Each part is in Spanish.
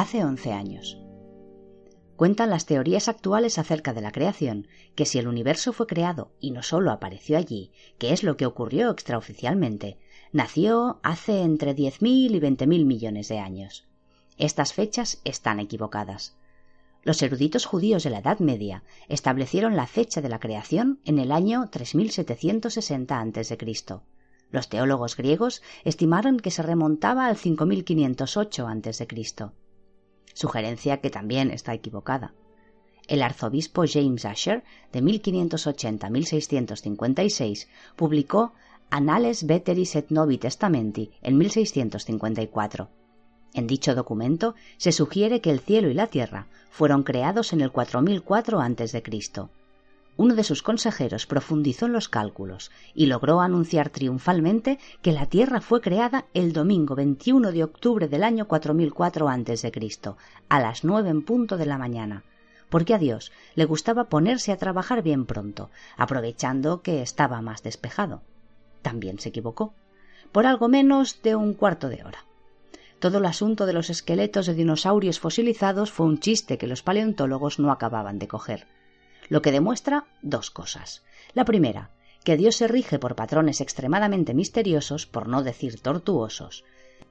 hace 11 años. Cuentan las teorías actuales acerca de la creación que si el universo fue creado y no solo apareció allí, que es lo que ocurrió extraoficialmente, nació hace entre 10.000 y 20.000 millones de años. Estas fechas están equivocadas. Los eruditos judíos de la Edad Media establecieron la fecha de la creación en el año 3760 a.C. Los teólogos griegos estimaron que se remontaba al 5508 a.C sugerencia que también está equivocada. El arzobispo James Asher, de 1580 a 1656, publicó Annales Veteris et Novi Testamenti en 1654. En dicho documento se sugiere que el cielo y la tierra fueron creados en el 4004 a.C uno de sus consejeros profundizó en los cálculos y logró anunciar triunfalmente que la Tierra fue creada el domingo 21 de octubre del año 4004 a.C., a las nueve en punto de la mañana, porque a Dios le gustaba ponerse a trabajar bien pronto, aprovechando que estaba más despejado. También se equivocó, por algo menos de un cuarto de hora. Todo el asunto de los esqueletos de dinosaurios fosilizados fue un chiste que los paleontólogos no acababan de coger lo que demuestra dos cosas. La primera, que Dios se rige por patrones extremadamente misteriosos, por no decir tortuosos.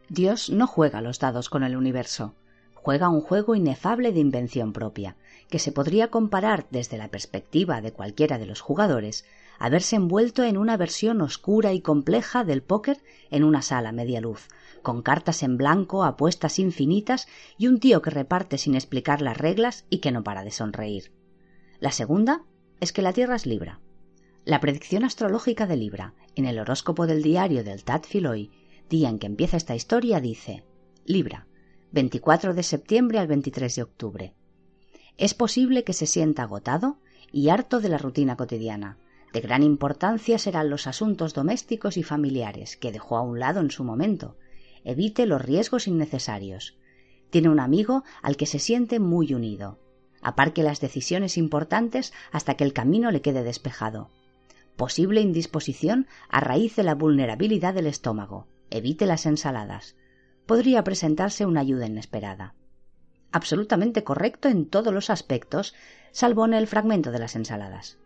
Dios no juega los dados con el universo, juega un juego inefable de invención propia, que se podría comparar desde la perspectiva de cualquiera de los jugadores a verse envuelto en una versión oscura y compleja del póker en una sala media luz, con cartas en blanco, apuestas infinitas y un tío que reparte sin explicar las reglas y que no para de sonreír. La segunda es que la Tierra es Libra. La predicción astrológica de Libra en el horóscopo del diario del Tat Philoe, día en que empieza esta historia, dice Libra, 24 de septiembre al 23 de octubre. Es posible que se sienta agotado y harto de la rutina cotidiana. De gran importancia serán los asuntos domésticos y familiares que dejó a un lado en su momento. Evite los riesgos innecesarios. Tiene un amigo al que se siente muy unido aparque las decisiones importantes hasta que el camino le quede despejado. Posible indisposición a raíz de la vulnerabilidad del estómago. Evite las ensaladas. Podría presentarse una ayuda inesperada. Absolutamente correcto en todos los aspectos, salvo en el fragmento de las ensaladas.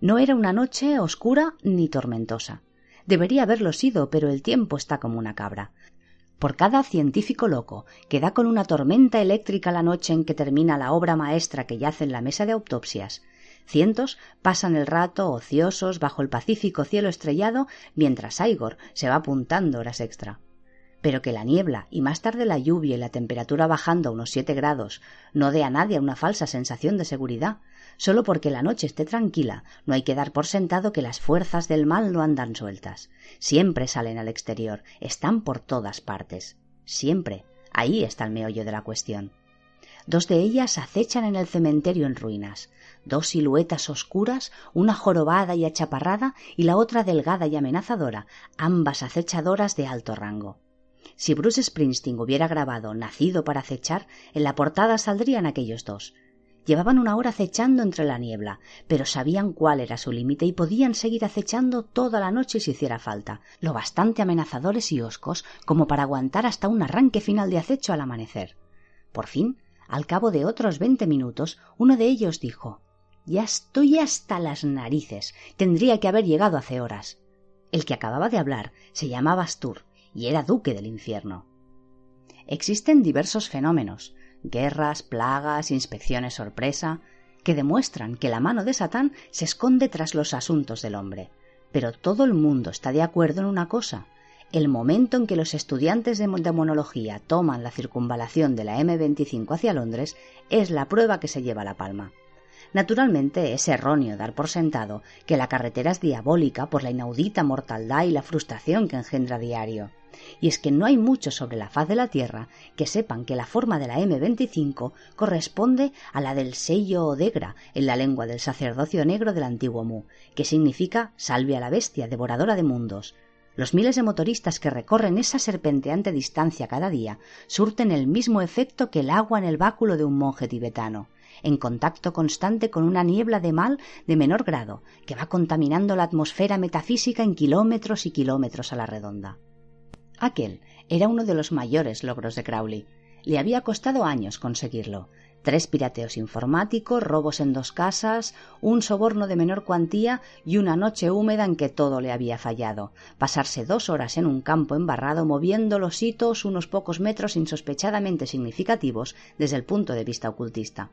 No era una noche oscura ni tormentosa. Debería haberlo sido, pero el tiempo está como una cabra por cada científico loco que da con una tormenta eléctrica la noche en que termina la obra maestra que yace en la mesa de autopsias, cientos pasan el rato ociosos bajo el pacífico cielo estrellado mientras Igor se va apuntando horas extra. Pero que la niebla y más tarde la lluvia y la temperatura bajando a unos siete grados no dé a nadie una falsa sensación de seguridad, Solo porque la noche esté tranquila, no hay que dar por sentado que las fuerzas del mal no andan sueltas. Siempre salen al exterior, están por todas partes. Siempre. Ahí está el meollo de la cuestión. Dos de ellas acechan en el cementerio en ruinas. Dos siluetas oscuras, una jorobada y achaparrada y la otra delgada y amenazadora, ambas acechadoras de alto rango. Si Bruce Springsteen hubiera grabado Nacido para acechar, en la portada saldrían aquellos dos, Llevaban una hora acechando entre la niebla, pero sabían cuál era su límite y podían seguir acechando toda la noche si hiciera falta, lo bastante amenazadores y hoscos como para aguantar hasta un arranque final de acecho al amanecer. Por fin, al cabo de otros veinte minutos, uno de ellos dijo Ya estoy hasta las narices. Tendría que haber llegado hace horas. El que acababa de hablar se llamaba Astur y era duque del infierno. Existen diversos fenómenos, guerras, plagas, inspecciones sorpresa, que demuestran que la mano de Satán se esconde tras los asuntos del hombre. Pero todo el mundo está de acuerdo en una cosa. El momento en que los estudiantes de demonología toman la circunvalación de la M25 hacia Londres es la prueba que se lleva la palma. Naturalmente es erróneo dar por sentado que la carretera es diabólica por la inaudita mortaldad y la frustración que engendra diario y es que no hay muchos sobre la faz de la Tierra que sepan que la forma de la M25 corresponde a la del sello Odegra en la lengua del sacerdocio negro del antiguo Mu, que significa salve a la bestia, devoradora de mundos. Los miles de motoristas que recorren esa serpenteante distancia cada día surten el mismo efecto que el agua en el báculo de un monje tibetano en contacto constante con una niebla de mal de menor grado, que va contaminando la atmósfera metafísica en kilómetros y kilómetros a la redonda. Aquel era uno de los mayores logros de Crowley. Le había costado años conseguirlo. Tres pirateos informáticos, robos en dos casas, un soborno de menor cuantía y una noche húmeda en que todo le había fallado. Pasarse dos horas en un campo embarrado moviendo los hitos unos pocos metros insospechadamente significativos desde el punto de vista ocultista.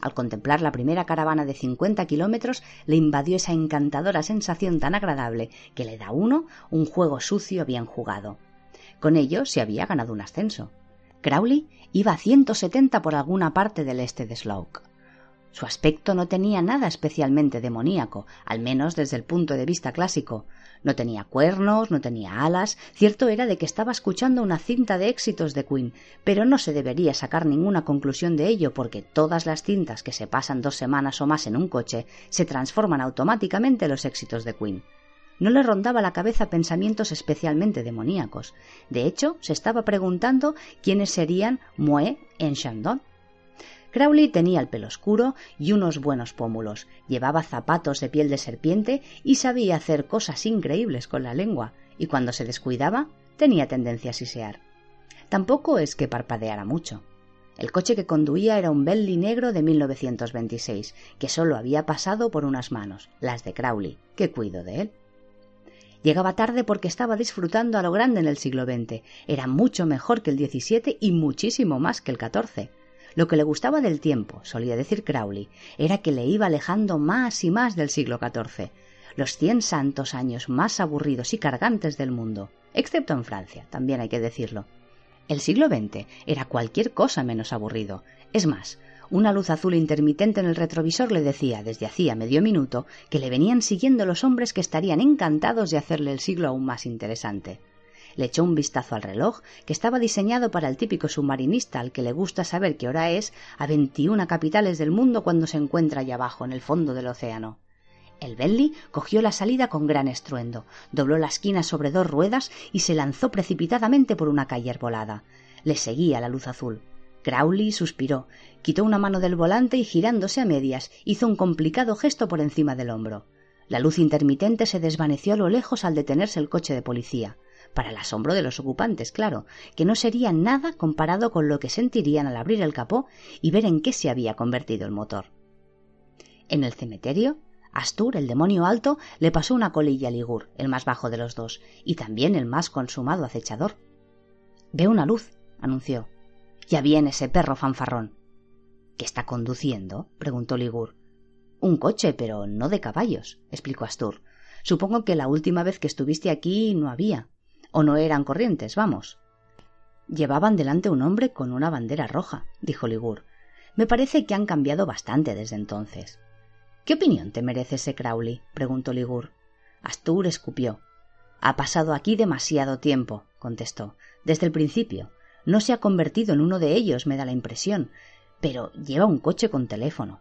Al contemplar la primera caravana de cincuenta kilómetros, le invadió esa encantadora sensación tan agradable que le da uno un juego sucio bien jugado. Con ello se había ganado un ascenso. Crowley iba a 170 por alguna parte del este de Slough. Su aspecto no tenía nada especialmente demoníaco, al menos desde el punto de vista clásico. No tenía cuernos, no tenía alas. Cierto era de que estaba escuchando una cinta de éxitos de Queen, pero no se debería sacar ninguna conclusión de ello porque todas las cintas que se pasan dos semanas o más en un coche se transforman automáticamente en los éxitos de Queen. No le rondaba la cabeza pensamientos especialmente demoníacos. De hecho, se estaba preguntando quiénes serían Moe en Chandon. Crowley tenía el pelo oscuro y unos buenos pómulos, llevaba zapatos de piel de serpiente y sabía hacer cosas increíbles con la lengua, y cuando se descuidaba tenía tendencia a sisear. Tampoco es que parpadeara mucho. El coche que conduía era un Bentley negro de 1926, que solo había pasado por unas manos, las de Crowley, que cuido de él. Llegaba tarde porque estaba disfrutando a lo grande en el siglo XX. Era mucho mejor que el XVII y muchísimo más que el XIV. Lo que le gustaba del tiempo, solía decir Crowley, era que le iba alejando más y más del siglo XIV, los cien santos años más aburridos y cargantes del mundo, excepto en Francia, también hay que decirlo. El siglo XX era cualquier cosa menos aburrido. Es más, una luz azul intermitente en el retrovisor le decía desde hacía medio minuto que le venían siguiendo los hombres que estarían encantados de hacerle el siglo aún más interesante. Le echó un vistazo al reloj, que estaba diseñado para el típico submarinista al que le gusta saber qué hora es a veintiuna capitales del mundo cuando se encuentra allá abajo, en el fondo del océano. El Bentley cogió la salida con gran estruendo, dobló la esquina sobre dos ruedas y se lanzó precipitadamente por una calle arbolada. Le seguía la luz azul. Crowley suspiró, quitó una mano del volante y girándose a medias hizo un complicado gesto por encima del hombro. La luz intermitente se desvaneció a lo lejos al detenerse el coche de policía para el asombro de los ocupantes, claro, que no sería nada comparado con lo que sentirían al abrir el capó y ver en qué se había convertido el motor. En el cementerio, Astur, el demonio alto, le pasó una colilla a Ligur, el más bajo de los dos, y también el más consumado acechador. Veo una luz, anunció. Ya viene ese perro fanfarrón. ¿Qué está conduciendo? preguntó Ligur. Un coche, pero no de caballos, explicó Astur. Supongo que la última vez que estuviste aquí no había o no eran corrientes, vamos. Llevaban delante un hombre con una bandera roja, dijo Ligur. Me parece que han cambiado bastante desde entonces. ¿Qué opinión te merece ese Crowley? preguntó Ligur. Astur escupió. Ha pasado aquí demasiado tiempo, contestó. Desde el principio. No se ha convertido en uno de ellos, me da la impresión. Pero lleva un coche con teléfono.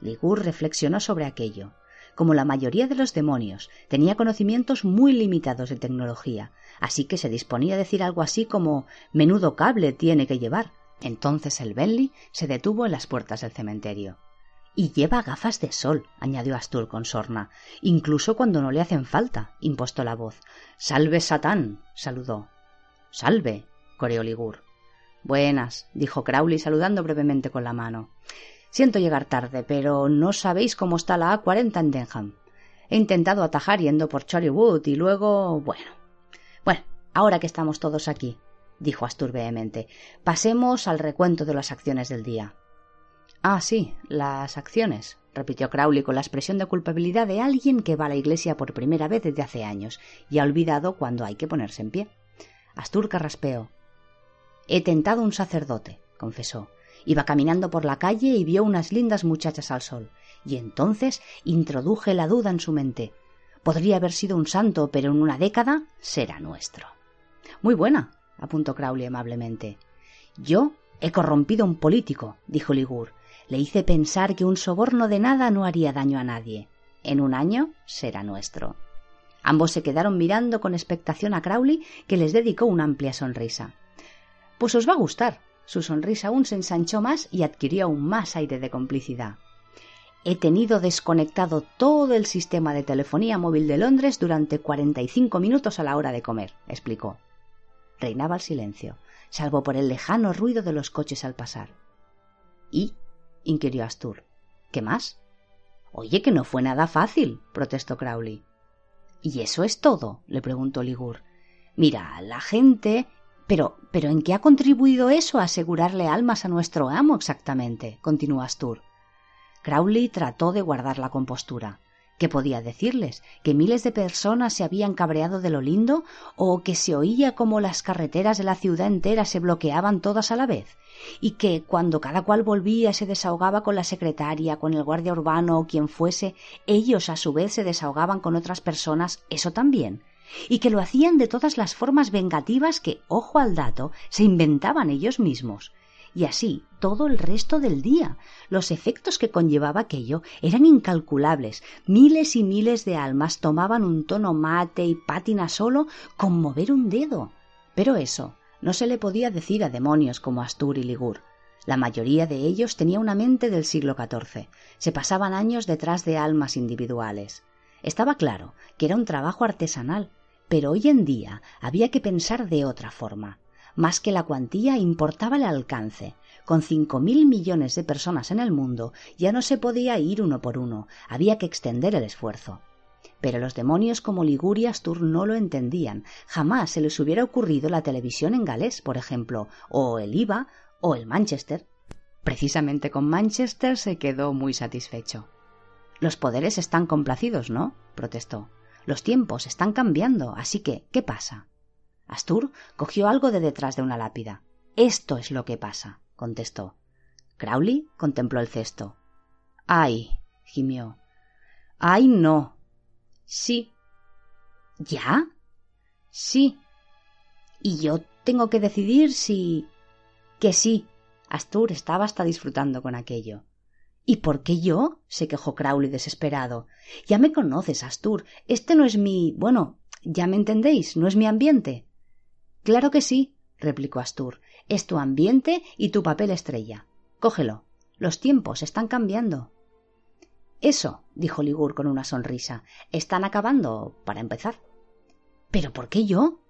Ligur reflexionó sobre aquello. Como la mayoría de los demonios, tenía conocimientos muy limitados de tecnología, así que se disponía a decir algo así como menudo cable tiene que llevar. Entonces el Bentley se detuvo en las puertas del cementerio. Y lleva gafas de sol, añadió Astur con sorna, incluso cuando no le hacen falta, impostó la voz. Salve Satán, saludó. Salve, coreó Ligur. Buenas, dijo Crowley saludando brevemente con la mano. Siento llegar tarde, pero no sabéis cómo está la A40 en Denham. He intentado atajar yendo por Wood y luego. bueno. Bueno, ahora que estamos todos aquí, dijo Astur vehemente, pasemos al recuento de las acciones del día. Ah, sí, las acciones, repitió Crowley con la expresión de culpabilidad de alguien que va a la iglesia por primera vez desde hace años y ha olvidado cuando hay que ponerse en pie. Astur carraspeó. He tentado un sacerdote, confesó. Iba caminando por la calle y vio unas lindas muchachas al sol, y entonces introduje la duda en su mente. Podría haber sido un santo, pero en una década será nuestro. Muy buena, apuntó Crowley amablemente. Yo he corrompido a un político, dijo Ligur. Le hice pensar que un soborno de nada no haría daño a nadie. En un año será nuestro. Ambos se quedaron mirando con expectación a Crowley, que les dedicó una amplia sonrisa. Pues os va a gustar, su sonrisa aún se ensanchó más y adquirió aún más aire de complicidad. He tenido desconectado todo el sistema de telefonía móvil de Londres durante cuarenta y cinco minutos a la hora de comer, explicó. reinaba el silencio, salvo por el lejano ruido de los coches al pasar. ¿Y? inquirió Astur. ¿Qué más? Oye, que no fue nada fácil, protestó Crowley. ¿Y eso es todo? le preguntó Ligur. Mira, la gente. Pero, pero ¿en qué ha contribuido eso a asegurarle almas a nuestro amo exactamente? continuó Astur. Crowley trató de guardar la compostura. ¿Qué podía decirles? ¿Que miles de personas se habían cabreado de lo lindo? ¿O que se oía como las carreteras de la ciudad entera se bloqueaban todas a la vez? ¿Y que cuando cada cual volvía se desahogaba con la secretaria, con el guardia urbano o quien fuese, ellos a su vez se desahogaban con otras personas? ¿Eso también? Y que lo hacían de todas las formas vengativas que, ojo al dato, se inventaban ellos mismos. Y así todo el resto del día. Los efectos que conllevaba aquello eran incalculables. Miles y miles de almas tomaban un tono mate y pátina solo con mover un dedo. Pero eso no se le podía decir a demonios como Astur y Ligur. La mayoría de ellos tenía una mente del siglo XIV. Se pasaban años detrás de almas individuales. Estaba claro que era un trabajo artesanal, pero hoy en día había que pensar de otra forma. Más que la cuantía importaba el alcance. Con cinco mil millones de personas en el mundo ya no se podía ir uno por uno, había que extender el esfuerzo. Pero los demonios como Ligurias Tour no lo entendían. Jamás se les hubiera ocurrido la televisión en galés, por ejemplo, o el IVA, o el Manchester. Precisamente con Manchester se quedó muy satisfecho. Los poderes están complacidos, ¿no? protestó. Los tiempos están cambiando, así que, ¿qué pasa? Astur cogió algo de detrás de una lápida. Esto es lo que pasa, contestó. Crowley contempló el cesto. ¡Ay! gimió. ¡Ay, no! Sí. ¿Ya? Sí. Y yo tengo que decidir si. que sí. Astur estaba hasta disfrutando con aquello. ¿Y por qué yo? se quejó Crowley desesperado. Ya me conoces, Astur. Este no es mi. bueno, ya me entendéis, no es mi ambiente. Claro que sí, replicó Astur. Es tu ambiente y tu papel estrella. Cógelo. Los tiempos están cambiando. Eso, dijo Ligur con una sonrisa. Están acabando, para empezar. ¿Pero por qué yo?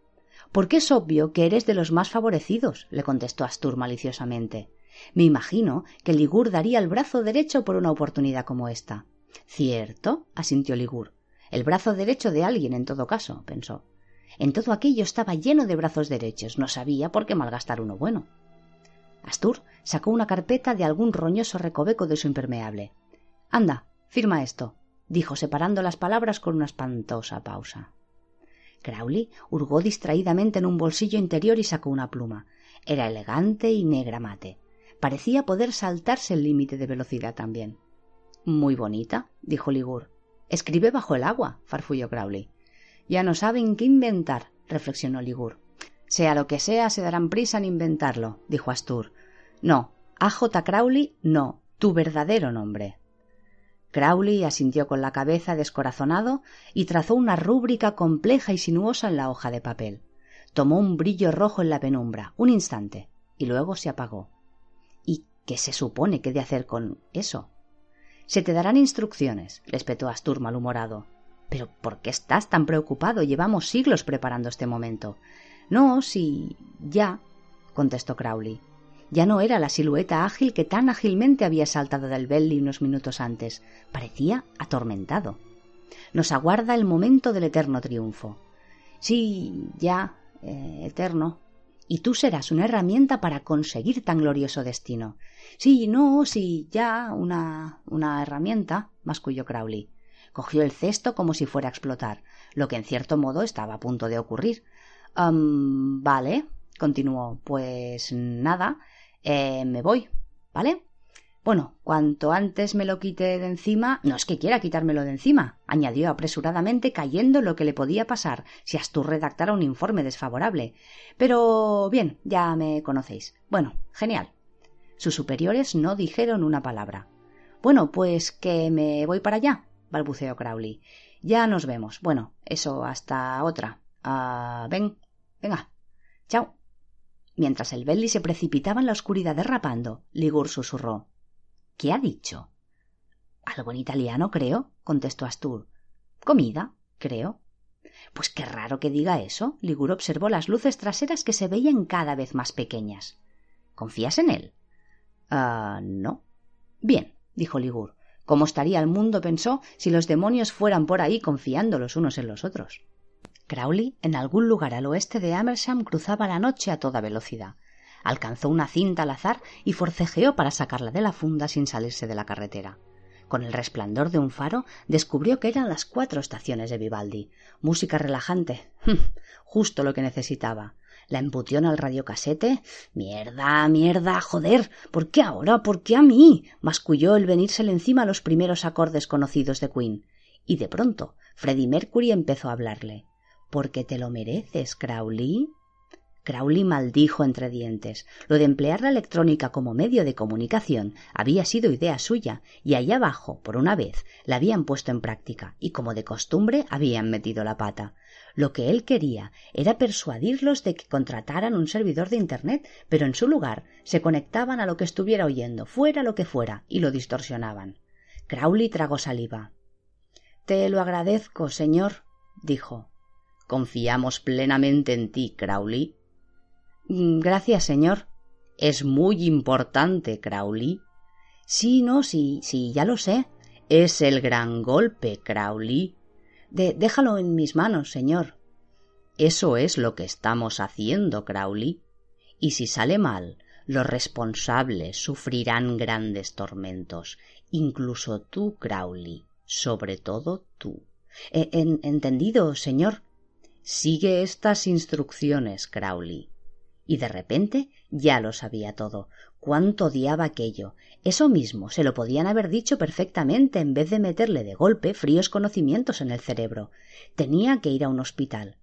Porque es obvio que eres de los más favorecidos, le contestó Astur maliciosamente. Me imagino que Ligur daría el brazo derecho por una oportunidad como esta. Cierto, asintió Ligur. El brazo derecho de alguien, en todo caso, pensó. En todo aquello estaba lleno de brazos derechos. No sabía por qué malgastar uno bueno. Astur sacó una carpeta de algún roñoso recoveco de su impermeable. Anda, firma esto, dijo separando las palabras con una espantosa pausa. Crowley hurgó distraídamente en un bolsillo interior y sacó una pluma. Era elegante y negra mate. Parecía poder saltarse el límite de velocidad también. Muy bonita, dijo Ligur. Escribe bajo el agua, farfulló Crowley. Ya no saben qué inventar, reflexionó Ligur. Sea lo que sea, se darán prisa en inventarlo, dijo Astur. No, A. J. Crowley, no, tu verdadero nombre. Crowley asintió con la cabeza descorazonado y trazó una rúbrica compleja y sinuosa en la hoja de papel. Tomó un brillo rojo en la penumbra, un instante, y luego se apagó. ¿Qué se supone que de hacer con eso? Se te darán instrucciones, le espetó Astur malhumorado. Pero ¿por qué estás tan preocupado? Llevamos siglos preparando este momento. No, si. ya, contestó Crowley. Ya no era la silueta ágil que tan ágilmente había saltado del Belly unos minutos antes. Parecía atormentado. Nos aguarda el momento del eterno triunfo. Sí, ya, eh, eterno, y tú serás una herramienta para conseguir tan glorioso destino. Sí, no, sí, ya, una, una herramienta, masculló Crowley. Cogió el cesto como si fuera a explotar, lo que en cierto modo estaba a punto de ocurrir. vale, continuó. Pues nada, eh, me voy, ¿vale? Bueno, cuanto antes me lo quite de encima. No es que quiera quitármelo de encima, añadió apresuradamente, cayendo lo que le podía pasar si Astur redactara un informe desfavorable. Pero bien, ya me conocéis. Bueno, genial. Sus superiores no dijeron una palabra. Bueno, pues que me voy para allá, balbuceó Crowley. Ya nos vemos. Bueno, eso hasta otra. Ah, ven, venga. Chao. Mientras el Belly se precipitaba en la oscuridad derrapando, Ligur susurró. ¿Qué ha dicho? Algo en italiano, creo, contestó Astur. Comida, creo. Pues qué raro que diga eso. Ligur observó las luces traseras que se veían cada vez más pequeñas. ¿Confías en él? Ah, no. Bien, dijo Ligur. ¿Cómo estaría el mundo, pensó, si los demonios fueran por ahí confiando los unos en los otros? Crowley, en algún lugar al oeste de Amersham, cruzaba la noche a toda velocidad. Alcanzó una cinta al azar y forcejeó para sacarla de la funda sin salirse de la carretera. Con el resplandor de un faro descubrió que eran las cuatro estaciones de Vivaldi. Música relajante. Justo lo que necesitaba. La embutió en el radiocasete. Mierda, mierda, joder. ¿Por qué ahora? ¿Por qué a mí? masculló el venírsele encima los primeros acordes conocidos de Queen. Y de pronto, Freddie Mercury empezó a hablarle. Porque te lo mereces, Crowley. Crowley maldijo entre dientes. Lo de emplear la electrónica como medio de comunicación había sido idea suya, y allá abajo, por una vez, la habían puesto en práctica, y como de costumbre habían metido la pata. Lo que él quería era persuadirlos de que contrataran un servidor de Internet, pero en su lugar se conectaban a lo que estuviera oyendo, fuera lo que fuera, y lo distorsionaban. Crowley tragó saliva. Te lo agradezco, señor, dijo. Confiamos plenamente en ti, Crowley. Mm, gracias, señor. Es muy importante, Crowley. Sí, no, sí, sí, ya lo sé. Es el gran golpe, Crowley. Déjalo en mis manos, señor. Eso es lo que estamos haciendo, Crowley. Y si sale mal, los responsables sufrirán grandes tormentos, incluso tú, Crowley, sobre todo tú. E, entendido, señor. Sigue estas instrucciones, Crowley. Y de repente ya lo sabía todo. Cuánto odiaba aquello. Eso mismo se lo podían haber dicho perfectamente en vez de meterle de golpe fríos conocimientos en el cerebro. Tenía que ir a un hospital.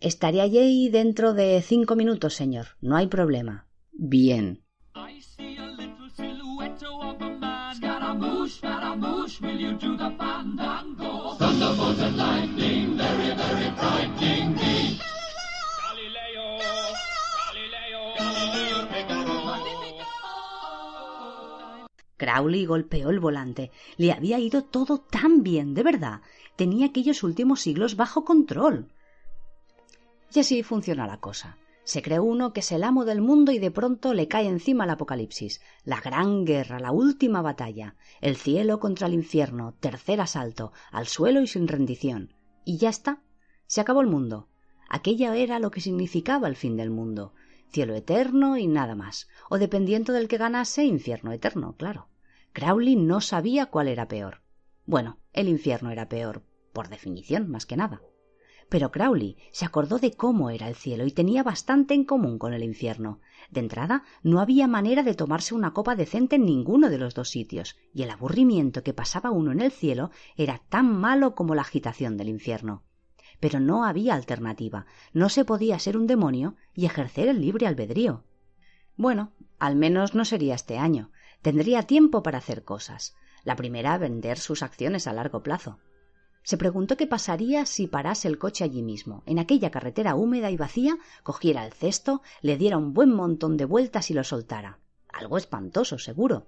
Estaré allí dentro de cinco minutos, señor. No hay problema. Bien. Crowley golpeó el volante. Le había ido todo tan bien, de verdad. Tenía aquellos últimos siglos bajo control. Y así funciona la cosa. Se cree uno que es el amo del mundo y de pronto le cae encima el apocalipsis, la gran guerra, la última batalla, el cielo contra el infierno, tercer asalto, al suelo y sin rendición. Y ya está. Se acabó el mundo. Aquella era lo que significaba el fin del mundo. Cielo eterno y nada más. O dependiendo del que ganase, infierno eterno, claro. Crowley no sabía cuál era peor. Bueno, el infierno era peor, por definición, más que nada. Pero Crowley se acordó de cómo era el cielo y tenía bastante en común con el infierno. De entrada, no había manera de tomarse una copa decente en ninguno de los dos sitios, y el aburrimiento que pasaba uno en el cielo era tan malo como la agitación del infierno. Pero no había alternativa, no se podía ser un demonio y ejercer el libre albedrío. Bueno, al menos no sería este año, Tendría tiempo para hacer cosas. La primera, vender sus acciones a largo plazo. Se preguntó qué pasaría si parase el coche allí mismo, en aquella carretera húmeda y vacía, cogiera el cesto, le diera un buen montón de vueltas y lo soltara. Algo espantoso, seguro.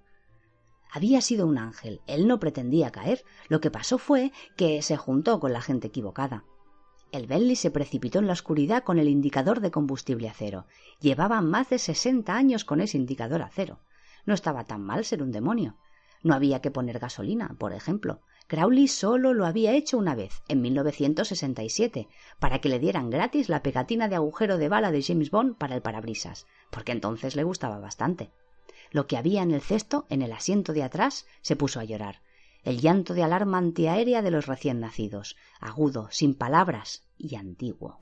Había sido un ángel, él no pretendía caer. Lo que pasó fue que se juntó con la gente equivocada. El Bentley se precipitó en la oscuridad con el indicador de combustible a cero. Llevaba más de sesenta años con ese indicador a cero. No estaba tan mal ser un demonio. No había que poner gasolina, por ejemplo. Crowley solo lo había hecho una vez, en 1967, para que le dieran gratis la pegatina de agujero de bala de James Bond para el parabrisas, porque entonces le gustaba bastante. Lo que había en el cesto, en el asiento de atrás, se puso a llorar. El llanto de alarma antiaérea de los recién nacidos, agudo, sin palabras y antiguo.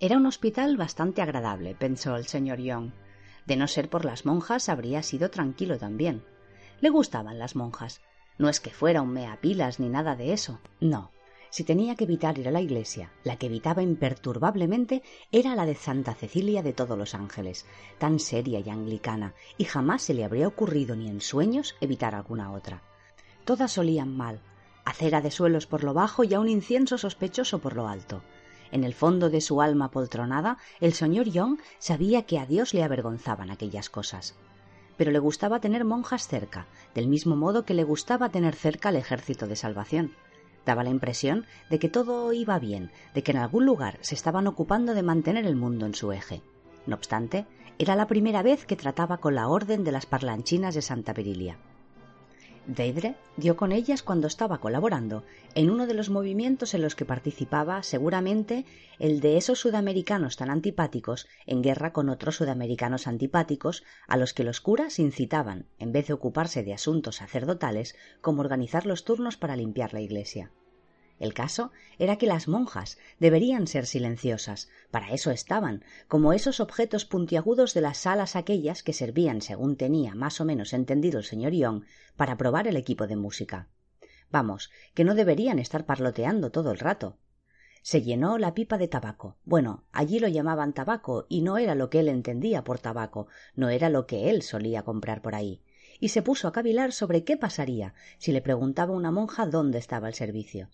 Era un hospital bastante agradable, pensó el señor Young. De no ser por las monjas habría sido tranquilo también. Le gustaban las monjas. No es que fuera un meapilas ni nada de eso. No. Si tenía que evitar ir a la iglesia, la que evitaba imperturbablemente era la de Santa Cecilia de todos los ángeles, tan seria y anglicana, y jamás se le habría ocurrido ni en sueños evitar alguna otra. Todas olían mal, acera de suelos por lo bajo y a un incienso sospechoso por lo alto. En el fondo de su alma poltronada, el señor Young sabía que a Dios le avergonzaban aquellas cosas. Pero le gustaba tener monjas cerca, del mismo modo que le gustaba tener cerca el ejército de salvación. Daba la impresión de que todo iba bien, de que en algún lugar se estaban ocupando de mantener el mundo en su eje. No obstante, era la primera vez que trataba con la orden de las parlanchinas de Santa Berilia. Deidre dio con ellas cuando estaba colaborando en uno de los movimientos en los que participaba seguramente el de esos sudamericanos tan antipáticos en guerra con otros sudamericanos antipáticos a los que los curas incitaban, en vez de ocuparse de asuntos sacerdotales, como organizar los turnos para limpiar la iglesia. El caso era que las monjas deberían ser silenciosas, para eso estaban, como esos objetos puntiagudos de las salas aquellas que servían, según tenía más o menos entendido el señor Young, para probar el equipo de música. Vamos, que no deberían estar parloteando todo el rato. Se llenó la pipa de tabaco. Bueno, allí lo llamaban tabaco, y no era lo que él entendía por tabaco, no era lo que él solía comprar por ahí. Y se puso a cavilar sobre qué pasaría si le preguntaba una monja dónde estaba el servicio.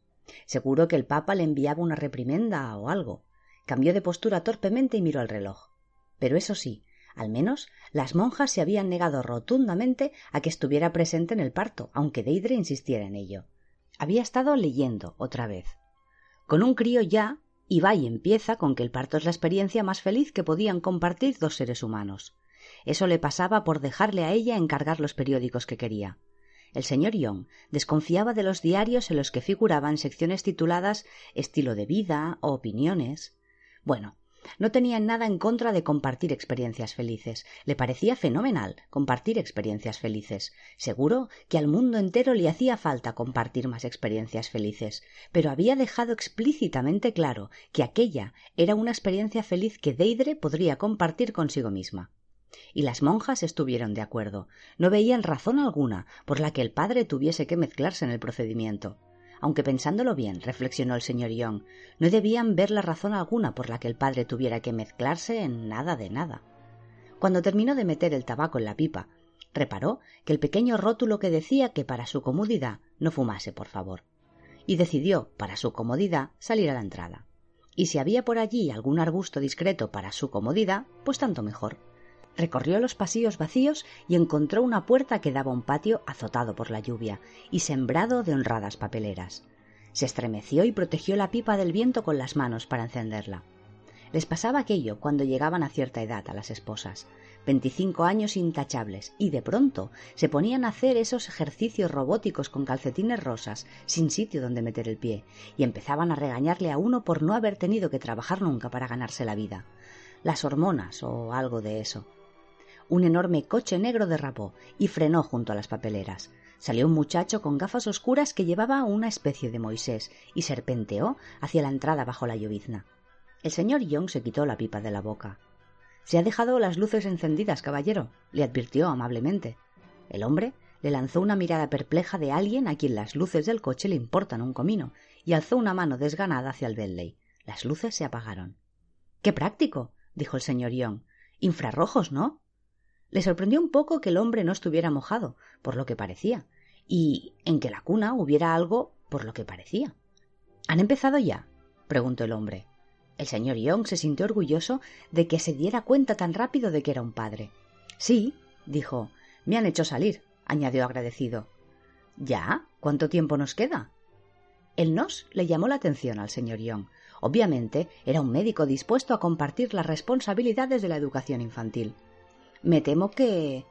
Seguro que el papa le enviaba una reprimenda o algo. Cambió de postura torpemente y miró al reloj. Pero eso sí, al menos las monjas se habían negado rotundamente a que estuviera presente en el parto, aunque Deidre insistiera en ello. Había estado leyendo otra vez. Con un crío ya, y empieza con que el parto es la experiencia más feliz que podían compartir dos seres humanos. Eso le pasaba por dejarle a ella encargar los periódicos que quería. El señor Young desconfiaba de los diarios en los que figuraban secciones tituladas estilo de vida o opiniones. Bueno, no tenía nada en contra de compartir experiencias felices. Le parecía fenomenal compartir experiencias felices. Seguro que al mundo entero le hacía falta compartir más experiencias felices, pero había dejado explícitamente claro que aquella era una experiencia feliz que Deidre podría compartir consigo misma y las monjas estuvieron de acuerdo. No veían razón alguna por la que el padre tuviese que mezclarse en el procedimiento. Aunque pensándolo bien, reflexionó el señor Young, no debían ver la razón alguna por la que el padre tuviera que mezclarse en nada de nada. Cuando terminó de meter el tabaco en la pipa, reparó que el pequeño rótulo que decía que para su comodidad no fumase, por favor, y decidió, para su comodidad, salir a la entrada. Y si había por allí algún arbusto discreto para su comodidad, pues tanto mejor. Recorrió los pasillos vacíos y encontró una puerta que daba a un patio azotado por la lluvia y sembrado de honradas papeleras. Se estremeció y protegió la pipa del viento con las manos para encenderla. Les pasaba aquello cuando llegaban a cierta edad a las esposas, veinticinco años intachables, y de pronto se ponían a hacer esos ejercicios robóticos con calcetines rosas, sin sitio donde meter el pie, y empezaban a regañarle a uno por no haber tenido que trabajar nunca para ganarse la vida. Las hormonas o algo de eso un enorme coche negro derrapó y frenó junto a las papeleras. Salió un muchacho con gafas oscuras que llevaba una especie de Moisés y serpenteó hacia la entrada bajo la llovizna. El señor Young se quitó la pipa de la boca. Se ha dejado las luces encendidas, caballero, le advirtió amablemente. El hombre le lanzó una mirada perpleja de alguien a quien las luces del coche le importan un comino y alzó una mano desganada hacia el Bentley. Las luces se apagaron. Qué práctico, dijo el señor Young. Infrarrojos, ¿no? Le sorprendió un poco que el hombre no estuviera mojado, por lo que parecía, y en que la cuna hubiera algo por lo que parecía. ¿Han empezado ya? preguntó el hombre. El señor Young se sintió orgulloso de que se diera cuenta tan rápido de que era un padre. Sí, dijo. Me han hecho salir, añadió agradecido. ¿Ya? ¿Cuánto tiempo nos queda? El nos le llamó la atención al señor Young. Obviamente era un médico dispuesto a compartir las responsabilidades de la educación infantil. Me temo que.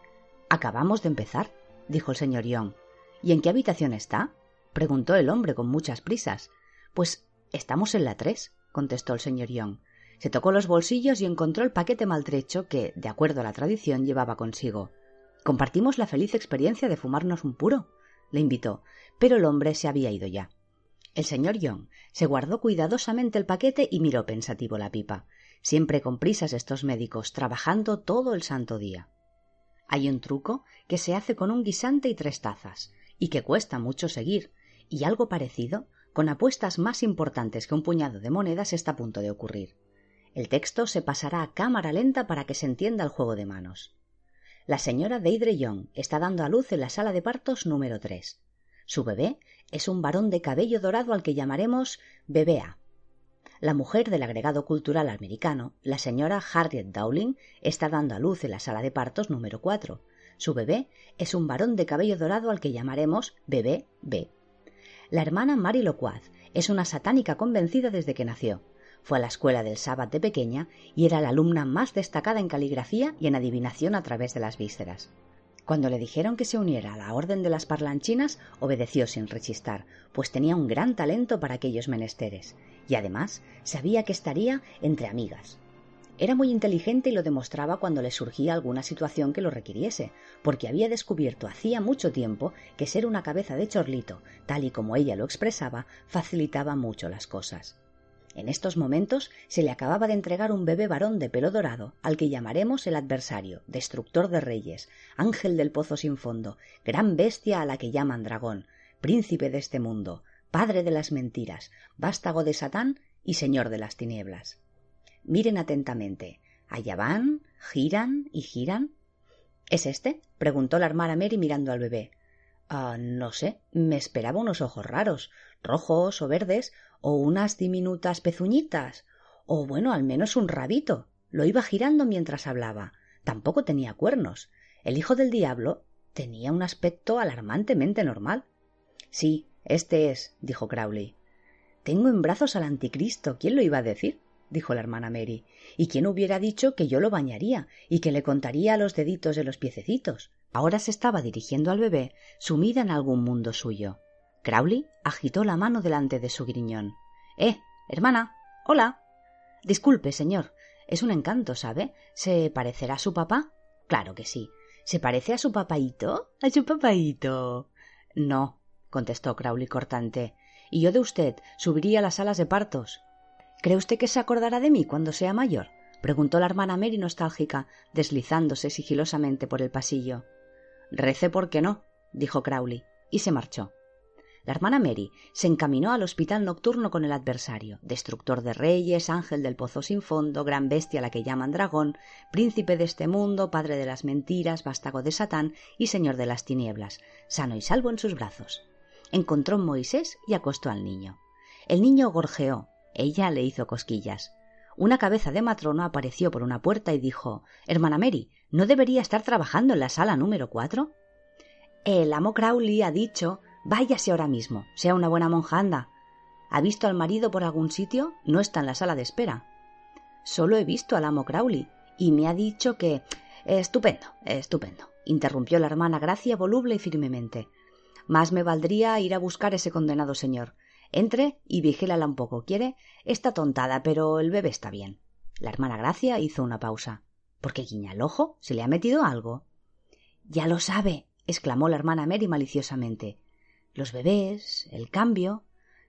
Acabamos de empezar, dijo el señor Young. ¿Y en qué habitación está? preguntó el hombre con muchas prisas. Pues estamos en la tres, contestó el señor Young. Se tocó los bolsillos y encontró el paquete maltrecho que, de acuerdo a la tradición, llevaba consigo. Compartimos la feliz experiencia de fumarnos un puro, le invitó, pero el hombre se había ido ya. El señor Young se guardó cuidadosamente el paquete y miró pensativo la pipa siempre con prisas estos médicos, trabajando todo el santo día. Hay un truco que se hace con un guisante y tres tazas, y que cuesta mucho seguir, y algo parecido, con apuestas más importantes que un puñado de monedas, está a punto de ocurrir. El texto se pasará a cámara lenta para que se entienda el juego de manos. La señora Deidre Young está dando a luz en la sala de partos número 3. Su bebé es un varón de cabello dorado al que llamaremos bebé A. La mujer del agregado cultural americano, la señora Harriet Dowling, está dando a luz en la sala de partos número 4. Su bebé es un varón de cabello dorado al que llamaremos bebé B. La hermana Mary Loquaz es una satánica convencida desde que nació. Fue a la escuela del Sabbat de pequeña y era la alumna más destacada en caligrafía y en adivinación a través de las vísceras. Cuando le dijeron que se uniera a la orden de las parlanchinas, obedeció sin rechistar, pues tenía un gran talento para aquellos menesteres, y además sabía que estaría entre amigas. Era muy inteligente y lo demostraba cuando le surgía alguna situación que lo requiriese, porque había descubierto hacía mucho tiempo que ser una cabeza de chorlito, tal y como ella lo expresaba, facilitaba mucho las cosas. En estos momentos se le acababa de entregar un bebé varón de pelo dorado, al que llamaremos el adversario, destructor de reyes, ángel del pozo sin fondo, gran bestia a la que llaman dragón, príncipe de este mundo, padre de las mentiras, vástago de Satán y señor de las tinieblas. Miren atentamente. Allá van, giran y giran. ¿Es este? preguntó la hermana Mary mirando al bebé. Ah, no sé, me esperaba unos ojos raros, rojos o verdes, o unas diminutas pezuñitas, o bueno, al menos un rabito. Lo iba girando mientras hablaba. Tampoco tenía cuernos. El hijo del diablo tenía un aspecto alarmantemente normal. Sí, este es, dijo Crowley. Tengo en brazos al anticristo. ¿Quién lo iba a decir? dijo la hermana Mary. ¿Y quién hubiera dicho que yo lo bañaría y que le contaría los deditos de los piececitos? Ahora se estaba dirigiendo al bebé, sumida en algún mundo suyo. Crowley agitó la mano delante de su griñón. Eh, hermana. Hola. Disculpe, señor. Es un encanto, ¿sabe? ¿Se parecerá a su papá? Claro que sí. ¿Se parece a su papaíto? ¿A su papaíto? No, contestó Crowley cortante. Y yo de usted subiría a las salas de partos. ¿Cree usted que se acordará de mí cuando sea mayor? preguntó la hermana Mary nostálgica, deslizándose sigilosamente por el pasillo. Rece porque no, dijo Crowley, y se marchó. La hermana Mary se encaminó al hospital nocturno con el adversario, destructor de reyes, ángel del pozo sin fondo, gran bestia a la que llaman dragón, príncipe de este mundo, padre de las mentiras, vástago de Satán y señor de las tinieblas, sano y salvo en sus brazos. Encontró a Moisés y acostó al niño. El niño gorjeó. Ella le hizo cosquillas. Una cabeza de matrono apareció por una puerta y dijo Hermana Mary, ¿no debería estar trabajando en la sala número cuatro? El amo Crowley ha dicho Váyase ahora mismo, sea una buena monja, anda. ¿Ha visto al marido por algún sitio? No está en la sala de espera. Solo he visto al amo Crowley y me ha dicho que. Estupendo, estupendo, interrumpió la hermana Gracia voluble y firmemente. Más me valdría ir a buscar ese condenado señor. Entre y vigílala un poco, ¿quiere? Está tontada, pero el bebé está bien. La hermana Gracia hizo una pausa. ¿Por qué guiña el ojo? ¿Se le ha metido algo? Ya lo sabe, exclamó la hermana Mary maliciosamente los bebés, el cambio.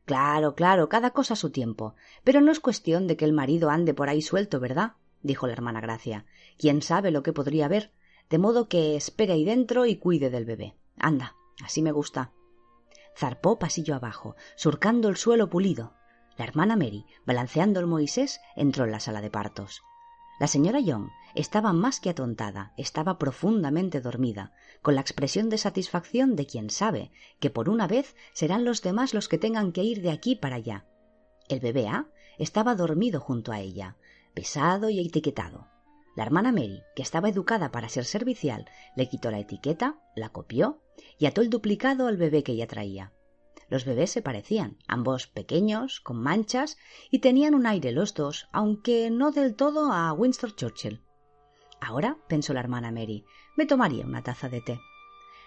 Claro, claro, cada cosa a su tiempo. Pero no es cuestión de que el marido ande por ahí suelto, ¿verdad? dijo la hermana Gracia. Quién sabe lo que podría haber. De modo que espere ahí dentro y cuide del bebé. Anda, así me gusta. Zarpó pasillo abajo, surcando el suelo pulido. La hermana Mary, balanceando el Moisés, entró en la sala de partos. La señora Young estaba más que atontada, estaba profundamente dormida, con la expresión de satisfacción de quien sabe que por una vez serán los demás los que tengan que ir de aquí para allá. El bebé A estaba dormido junto a ella, pesado y etiquetado. La hermana Mary, que estaba educada para ser servicial, le quitó la etiqueta, la copió y ató el duplicado al bebé que ella traía. Los bebés se parecían, ambos pequeños, con manchas, y tenían un aire los dos, aunque no del todo a Winston Churchill. Ahora, pensó la hermana Mary, me tomaría una taza de té.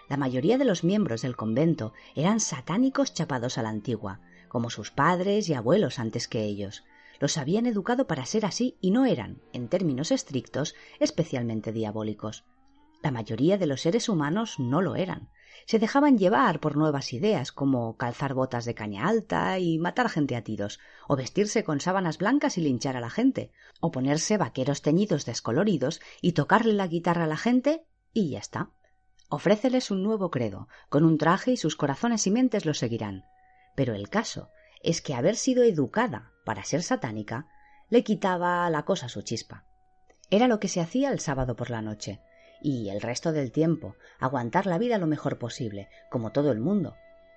La mayoría de los miembros del convento eran satánicos chapados a la antigua, como sus padres y abuelos antes que ellos. Los habían educado para ser así y no eran, en términos estrictos, especialmente diabólicos. La mayoría de los seres humanos no lo eran, se dejaban llevar por nuevas ideas como calzar botas de caña alta y matar gente a tiros, o vestirse con sábanas blancas y linchar a la gente, o ponerse vaqueros teñidos descoloridos y tocarle la guitarra a la gente y ya está. Ofréceles un nuevo credo, con un traje y sus corazones y mentes lo seguirán. Pero el caso es que haber sido educada para ser satánica le quitaba a la cosa su chispa. Era lo que se hacía el sábado por la noche y el resto del tiempo aguantar la vida lo mejor posible, como todo el mundo.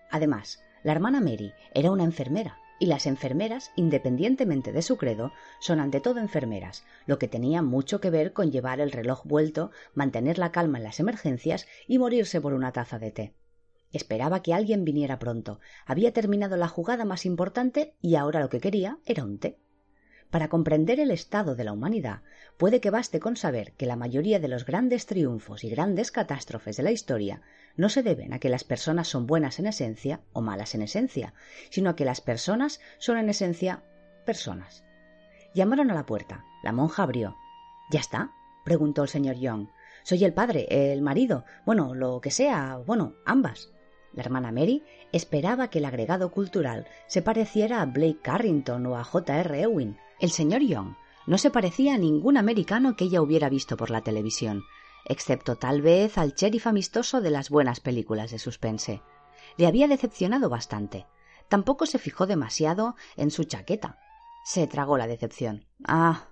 Además, la hermana Mary era una enfermera, y las enfermeras, independientemente de su credo, son ante todo enfermeras, lo que tenía mucho que ver con llevar el reloj vuelto, mantener la calma en las emergencias y morirse por una taza de té. Esperaba que alguien viniera pronto. Había terminado la jugada más importante y ahora lo que quería era un té. Para comprender el estado de la humanidad, puede que baste con saber que la mayoría de los grandes triunfos y grandes catástrofes de la historia no se deben a que las personas son buenas en esencia o malas en esencia, sino a que las personas son en esencia personas. Llamaron a la puerta. La monja abrió. ¿Ya está? preguntó el señor Young. Soy el padre, el marido, bueno, lo que sea, bueno, ambas. La hermana Mary esperaba que el agregado cultural se pareciera a Blake Carrington o a J.R. Ewing. El señor Young no se parecía a ningún americano que ella hubiera visto por la televisión, excepto tal vez al sheriff amistoso de las buenas películas de suspense. Le había decepcionado bastante. Tampoco se fijó demasiado en su chaqueta. Se tragó la decepción. Ah.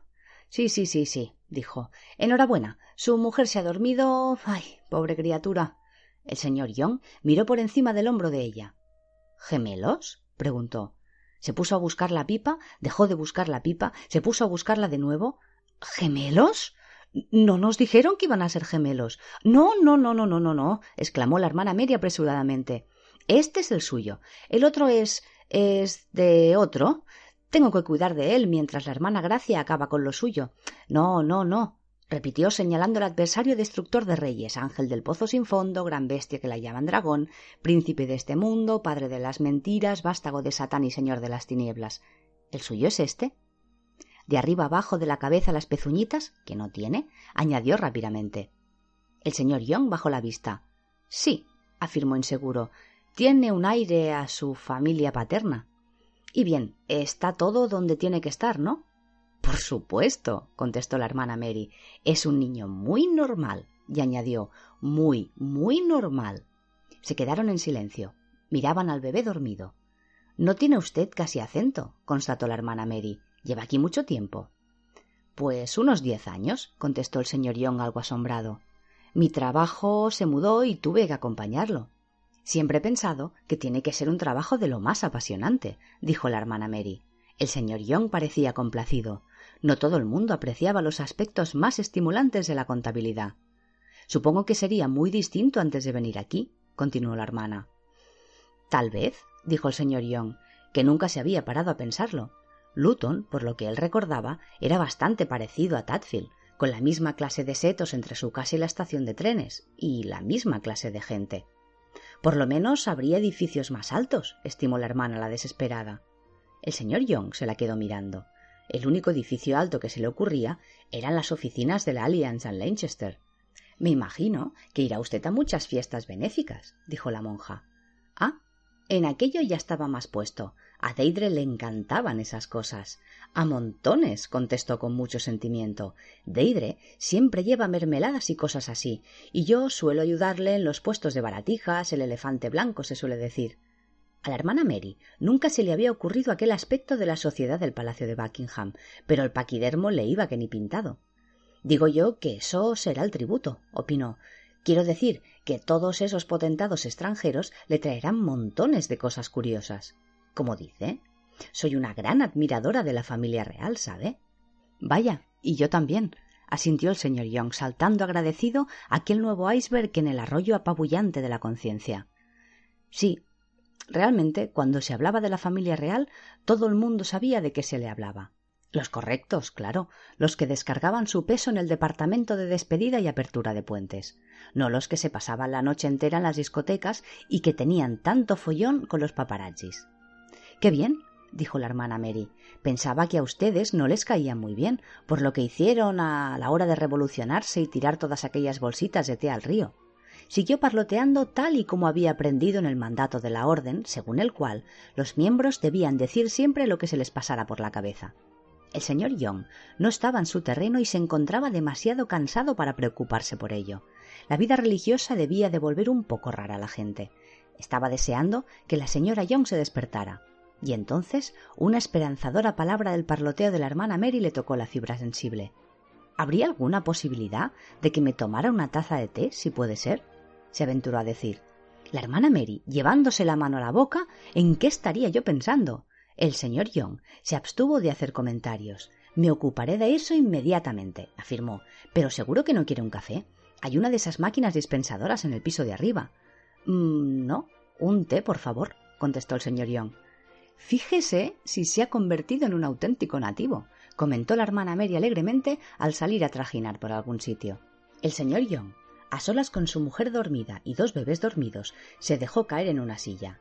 Sí, sí, sí, sí, dijo. Enhorabuena. Su mujer se ha dormido. Ay, pobre criatura. El señor Young miró por encima del hombro de ella. ¿Gemelos? preguntó. Se puso a buscar la pipa, dejó de buscar la pipa, se puso a buscarla de nuevo. ¿Gemelos? No nos dijeron que iban a ser gemelos. No, no, no, no, no, no, no, exclamó la hermana Mary apresuradamente. Este es el suyo. El otro es. es de otro. Tengo que cuidar de él mientras la hermana Gracia acaba con lo suyo. No, no, no repitió señalando al adversario destructor de reyes, ángel del pozo sin fondo, gran bestia que la llaman dragón, príncipe de este mundo, padre de las mentiras, vástago de Satán y señor de las tinieblas. ¿El suyo es este? De arriba abajo de la cabeza las pezuñitas, que no tiene, añadió rápidamente. El señor Young bajó la vista. Sí, afirmó inseguro. Tiene un aire a su familia paterna. Y bien, está todo donde tiene que estar, ¿no? Por supuesto, contestó la hermana Mary. Es un niño muy normal. Y añadió muy, muy normal. Se quedaron en silencio. Miraban al bebé dormido. No tiene usted casi acento, constató la hermana Mary. ¿Lleva aquí mucho tiempo? Pues unos diez años, contestó el señor Young algo asombrado. Mi trabajo se mudó y tuve que acompañarlo. Siempre he pensado que tiene que ser un trabajo de lo más apasionante, dijo la hermana Mary. El señor Young parecía complacido. No todo el mundo apreciaba los aspectos más estimulantes de la contabilidad. Supongo que sería muy distinto antes de venir aquí, continuó la hermana. Tal vez, dijo el señor Young, que nunca se había parado a pensarlo. Luton, por lo que él recordaba, era bastante parecido a Tadfield, con la misma clase de setos entre su casa y la estación de trenes, y la misma clase de gente. Por lo menos habría edificios más altos, estimó la hermana la desesperada. El señor Young se la quedó mirando. El único edificio alto que se le ocurría eran las oficinas de la Alliance en Lanchester. Me imagino que irá usted a muchas fiestas benéficas, dijo la monja. Ah, en aquello ya estaba más puesto. A Deidre le encantaban esas cosas. A montones, contestó con mucho sentimiento. Deidre siempre lleva mermeladas y cosas así, y yo suelo ayudarle en los puestos de baratijas, el elefante blanco se suele decir. A la hermana Mary nunca se le había ocurrido aquel aspecto de la sociedad del Palacio de Buckingham, pero el paquidermo le iba que ni pintado. Digo yo que eso será el tributo, opinó. Quiero decir que todos esos potentados extranjeros le traerán montones de cosas curiosas. Como dice, soy una gran admiradora de la familia real, ¿sabe? Vaya, y yo también, asintió el señor Young, saltando agradecido aquel nuevo iceberg en el arroyo apabullante de la conciencia. Sí, Realmente, cuando se hablaba de la familia real, todo el mundo sabía de qué se le hablaba. Los correctos, claro, los que descargaban su peso en el departamento de despedida y apertura de puentes, no los que se pasaban la noche entera en las discotecas y que tenían tanto follón con los paparazzis. Qué bien, dijo la hermana Mary. Pensaba que a ustedes no les caía muy bien, por lo que hicieron a la hora de revolucionarse y tirar todas aquellas bolsitas de té al río siguió parloteando tal y como había aprendido en el mandato de la orden, según el cual los miembros debían decir siempre lo que se les pasara por la cabeza. El señor Young no estaba en su terreno y se encontraba demasiado cansado para preocuparse por ello. La vida religiosa debía de volver un poco rara a la gente. Estaba deseando que la señora Young se despertara. Y entonces una esperanzadora palabra del parloteo de la hermana Mary le tocó la fibra sensible. ¿Habría alguna posibilidad de que me tomara una taza de té, si puede ser? Se aventuró a decir. La hermana Mary, llevándose la mano a la boca, ¿en qué estaría yo pensando? El señor Young se abstuvo de hacer comentarios. Me ocuparé de eso inmediatamente, afirmó. Pero seguro que no quiere un café. Hay una de esas máquinas dispensadoras en el piso de arriba. Mm, no, un té, por favor, contestó el señor Young. Fíjese si se ha convertido en un auténtico nativo, comentó la hermana Mary alegremente al salir a trajinar por algún sitio. El señor Young, a solas con su mujer dormida y dos bebés dormidos, se dejó caer en una silla.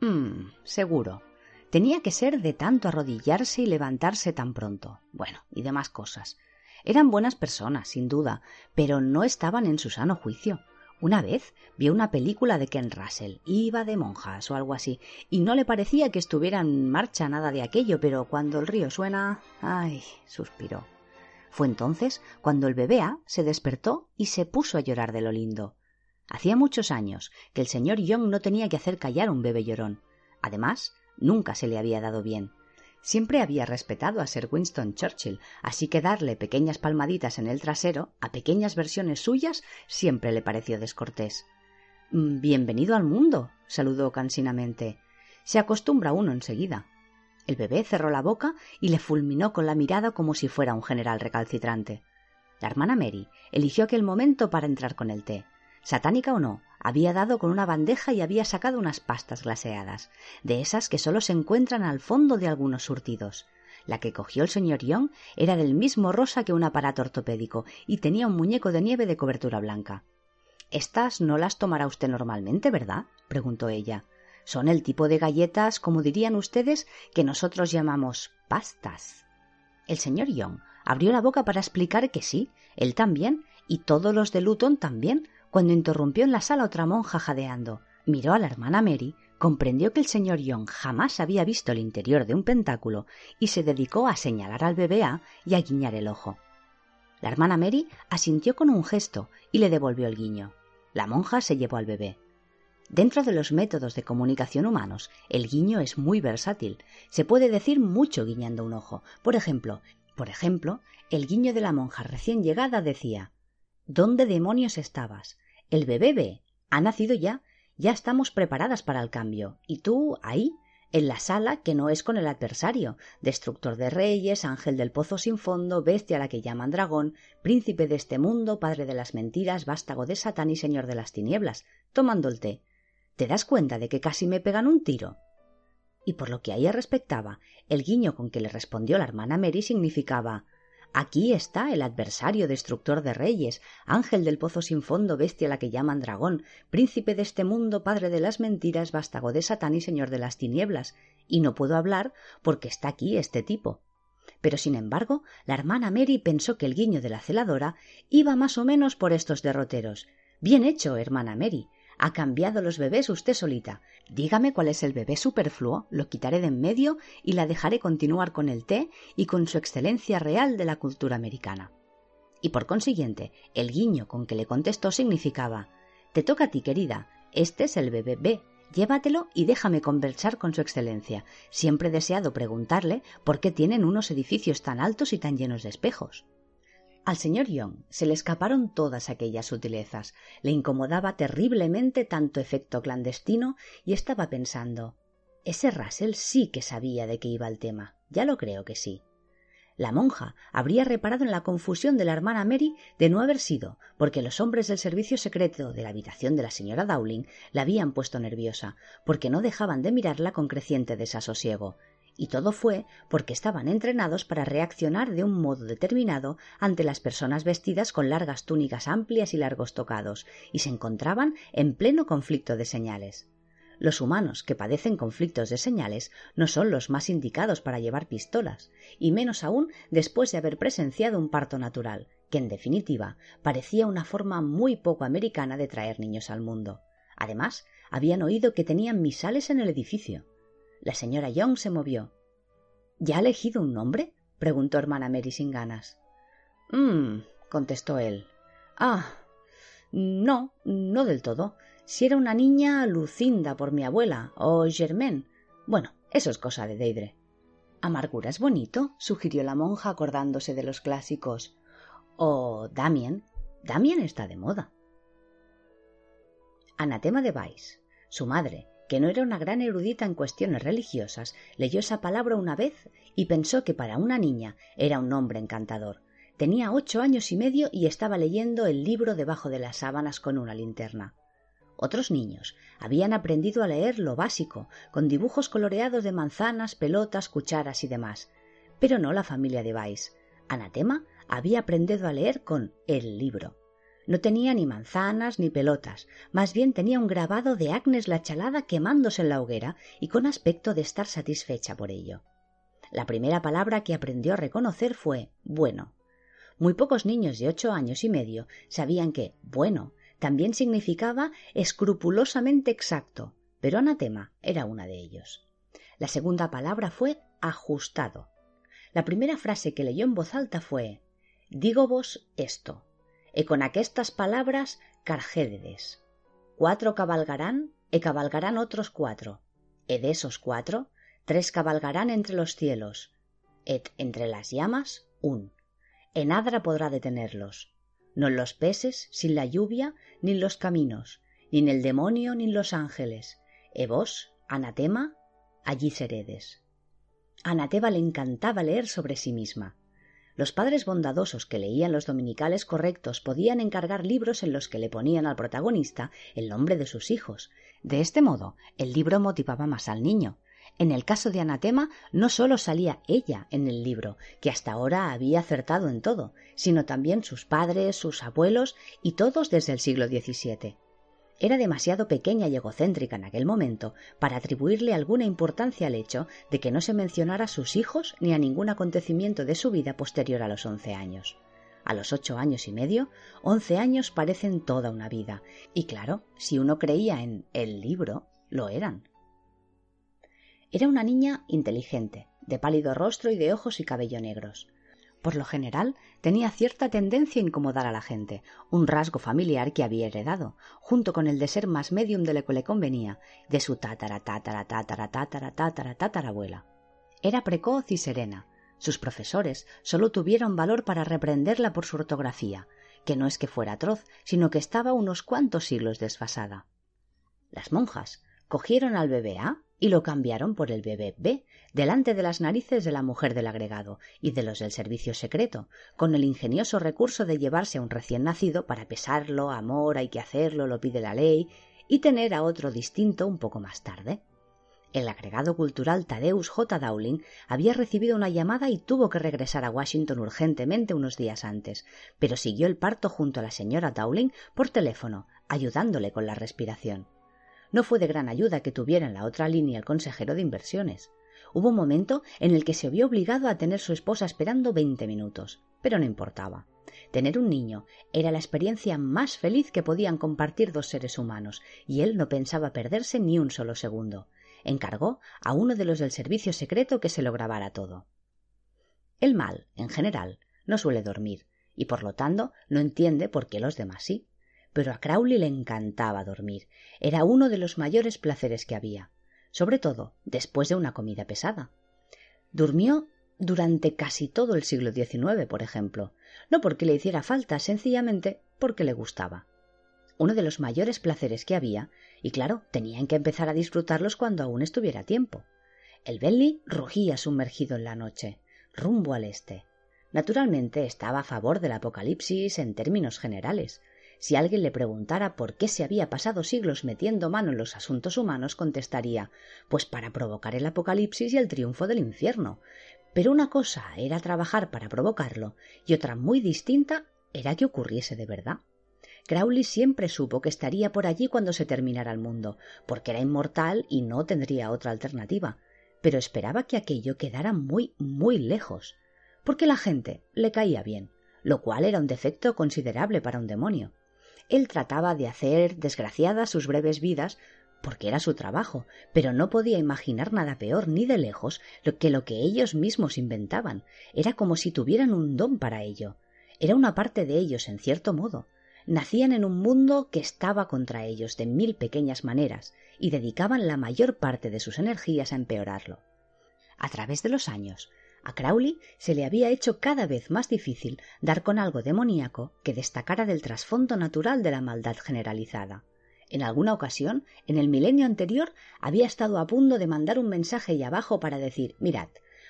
Mmm, seguro. Tenía que ser de tanto arrodillarse y levantarse tan pronto. Bueno, y demás cosas. Eran buenas personas, sin duda, pero no estaban en su sano juicio. Una vez vio una película de Ken Russell, iba de monjas o algo así, y no le parecía que estuviera en marcha nada de aquello, pero cuando el río suena. ay. suspiró. Fue entonces cuando el bebé A se despertó y se puso a llorar de lo lindo. Hacía muchos años que el señor Young no tenía que hacer callar un bebé llorón. Además, nunca se le había dado bien. Siempre había respetado a Sir Winston Churchill, así que darle pequeñas palmaditas en el trasero, a pequeñas versiones suyas, siempre le pareció descortés. Mm, bienvenido al mundo, saludó cansinamente. Se acostumbra uno enseguida. El bebé cerró la boca y le fulminó con la mirada como si fuera un general recalcitrante. La hermana Mary eligió aquel momento para entrar con el té. Satánica o no, había dado con una bandeja y había sacado unas pastas glaseadas, de esas que solo se encuentran al fondo de algunos surtidos. La que cogió el señor Young era del mismo rosa que un aparato ortopédico y tenía un muñeco de nieve de cobertura blanca. Estas no las tomará usted normalmente, ¿verdad? preguntó ella. Son el tipo de galletas, como dirían ustedes, que nosotros llamamos pastas. El señor Young abrió la boca para explicar que sí, él también, y todos los de Luton también, cuando interrumpió en la sala otra monja jadeando. Miró a la hermana Mary, comprendió que el señor Young jamás había visto el interior de un pentáculo y se dedicó a señalar al bebé A y a guiñar el ojo. La hermana Mary asintió con un gesto y le devolvió el guiño. La monja se llevó al bebé. Dentro de los métodos de comunicación humanos, el guiño es muy versátil. Se puede decir mucho guiñando un ojo. Por ejemplo, por ejemplo, el guiño de la monja recién llegada decía ¿Dónde demonios estabas? El bebé ve. Ha nacido ya. Ya estamos preparadas para el cambio. Y tú, ahí, en la sala que no es con el adversario, destructor de reyes, ángel del pozo sin fondo, bestia a la que llaman dragón, príncipe de este mundo, padre de las mentiras, vástago de Satán y señor de las tinieblas, tomando el té. ¿Te das cuenta de que casi me pegan un tiro? Y por lo que a ella respectaba, el guiño con que le respondió la hermana Mary significaba Aquí está el adversario destructor de reyes, ángel del pozo sin fondo, bestia la que llaman dragón, príncipe de este mundo, padre de las mentiras, vástago de Satán y señor de las tinieblas, y no puedo hablar porque está aquí este tipo. Pero sin embargo, la hermana Mary pensó que el guiño de la celadora iba más o menos por estos derroteros. Bien hecho, hermana Mary. Ha cambiado los bebés usted solita. Dígame cuál es el bebé superfluo, lo quitaré de en medio y la dejaré continuar con el té y con su excelencia real de la cultura americana. Y por consiguiente, el guiño con que le contestó significaba Te toca a ti, querida. Este es el bebé B. Llévatelo y déjame conversar con su excelencia. Siempre he deseado preguntarle por qué tienen unos edificios tan altos y tan llenos de espejos. Al señor Young se le escaparon todas aquellas sutilezas, le incomodaba terriblemente tanto efecto clandestino y estaba pensando ese Russell sí que sabía de qué iba el tema. Ya lo creo que sí. La monja habría reparado en la confusión de la hermana Mary de no haber sido, porque los hombres del servicio secreto de la habitación de la señora Dowling la habían puesto nerviosa, porque no dejaban de mirarla con creciente desasosiego, y todo fue porque estaban entrenados para reaccionar de un modo determinado ante las personas vestidas con largas túnicas amplias y largos tocados, y se encontraban en pleno conflicto de señales. Los humanos que padecen conflictos de señales no son los más indicados para llevar pistolas, y menos aún después de haber presenciado un parto natural, que en definitiva parecía una forma muy poco americana de traer niños al mundo. Además, habían oído que tenían misales en el edificio. La señora Young se movió. ¿Ya ha elegido un nombre? preguntó hermana Mary sin ganas. Mmm, contestó él. Ah, no, no del todo. Si era una niña, Lucinda por mi abuela, o Germaine. Bueno, eso es cosa de Deidre. Amargura es bonito, sugirió la monja acordándose de los clásicos. O Damien. Damien está de moda. Anatema de Vice. Su madre, que no era una gran erudita en cuestiones religiosas, leyó esa palabra una vez y pensó que para una niña era un nombre encantador. Tenía ocho años y medio y estaba leyendo el libro debajo de las sábanas con una linterna. Otros niños habían aprendido a leer lo básico, con dibujos coloreados de manzanas, pelotas, cucharas y demás. Pero no la familia de Weiss. Anatema había aprendido a leer con el libro. No tenía ni manzanas ni pelotas, más bien tenía un grabado de Agnes la chalada quemándose en la hoguera y con aspecto de estar satisfecha por ello. La primera palabra que aprendió a reconocer fue bueno. Muy pocos niños de ocho años y medio sabían que bueno también significaba escrupulosamente exacto, pero anatema era una de ellos. La segunda palabra fue ajustado. La primera frase que leyó en voz alta fue Digo vos esto, e con aquestas palabras cargédedes. Cuatro cabalgarán, e cabalgarán otros cuatro, e de esos cuatro, tres cabalgarán entre los cielos, et entre las llamas un. En adra podrá detenerlos, no en los peces, sin la lluvia, ni en los caminos, ni en el demonio, ni en los ángeles. E vos, anatema, allí seredes. Anatema le encantaba leer sobre sí misma. Los padres bondadosos que leían los dominicales correctos podían encargar libros en los que le ponían al protagonista el nombre de sus hijos. De este modo, el libro motivaba más al niño. En el caso de Anatema, no sólo salía ella en el libro, que hasta ahora había acertado en todo, sino también sus padres, sus abuelos y todos desde el siglo XVII. Era demasiado pequeña y egocéntrica en aquel momento para atribuirle alguna importancia al hecho de que no se mencionara a sus hijos ni a ningún acontecimiento de su vida posterior a los once años. A los ocho años y medio, once años parecen toda una vida, y claro, si uno creía en el libro, lo eran. Era una niña inteligente, de pálido rostro y de ojos y cabello negros. Por lo general, tenía cierta tendencia a incomodar a la gente, un rasgo familiar que había heredado, junto con el de ser más medium de lo que le convenía, de su tátara, tátara, tátara, tátara, tátara, tatarabuela. Era precoz y serena. Sus profesores solo tuvieron valor para reprenderla por su ortografía, que no es que fuera atroz, sino que estaba unos cuantos siglos desfasada. Las monjas cogieron al bebé A y lo cambiaron por el bebé B, delante de las narices de la mujer del agregado y de los del servicio secreto, con el ingenioso recurso de llevarse a un recién nacido para pesarlo, amor, hay que hacerlo, lo pide la ley, y tener a otro distinto un poco más tarde. El agregado cultural Tadeus J. Dowling había recibido una llamada y tuvo que regresar a Washington urgentemente unos días antes, pero siguió el parto junto a la señora Dowling por teléfono, ayudándole con la respiración. No fue de gran ayuda que tuviera en la otra línea el consejero de inversiones. Hubo un momento en el que se vio obligado a tener su esposa esperando veinte minutos, pero no importaba. Tener un niño era la experiencia más feliz que podían compartir dos seres humanos, y él no pensaba perderse ni un solo segundo. Encargó a uno de los del servicio secreto que se lo grabara todo. El mal, en general, no suele dormir, y por lo tanto no entiende por qué los demás sí pero a Crowley le encantaba dormir. Era uno de los mayores placeres que había, sobre todo después de una comida pesada. Durmió durante casi todo el siglo XIX, por ejemplo, no porque le hiciera falta, sencillamente porque le gustaba. Uno de los mayores placeres que había, y claro, tenían que empezar a disfrutarlos cuando aún estuviera tiempo. El Bentley rugía sumergido en la noche, rumbo al este. Naturalmente estaba a favor del apocalipsis en términos generales, si alguien le preguntara por qué se había pasado siglos metiendo mano en los asuntos humanos, contestaría pues para provocar el apocalipsis y el triunfo del infierno. Pero una cosa era trabajar para provocarlo y otra muy distinta era que ocurriese de verdad. Crowley siempre supo que estaría por allí cuando se terminara el mundo, porque era inmortal y no tendría otra alternativa, pero esperaba que aquello quedara muy, muy lejos, porque la gente le caía bien, lo cual era un defecto considerable para un demonio él trataba de hacer desgraciadas sus breves vidas porque era su trabajo, pero no podía imaginar nada peor ni de lejos que lo que ellos mismos inventaban. Era como si tuvieran un don para ello. Era una parte de ellos, en cierto modo. Nacían en un mundo que estaba contra ellos de mil pequeñas maneras y dedicaban la mayor parte de sus energías a empeorarlo. A través de los años, a Crowley se le había hecho cada vez más difícil dar con algo demoníaco que destacara del trasfondo natural de la maldad generalizada. En alguna ocasión, en el milenio anterior, había estado a punto de mandar un mensaje y abajo para decir mirad,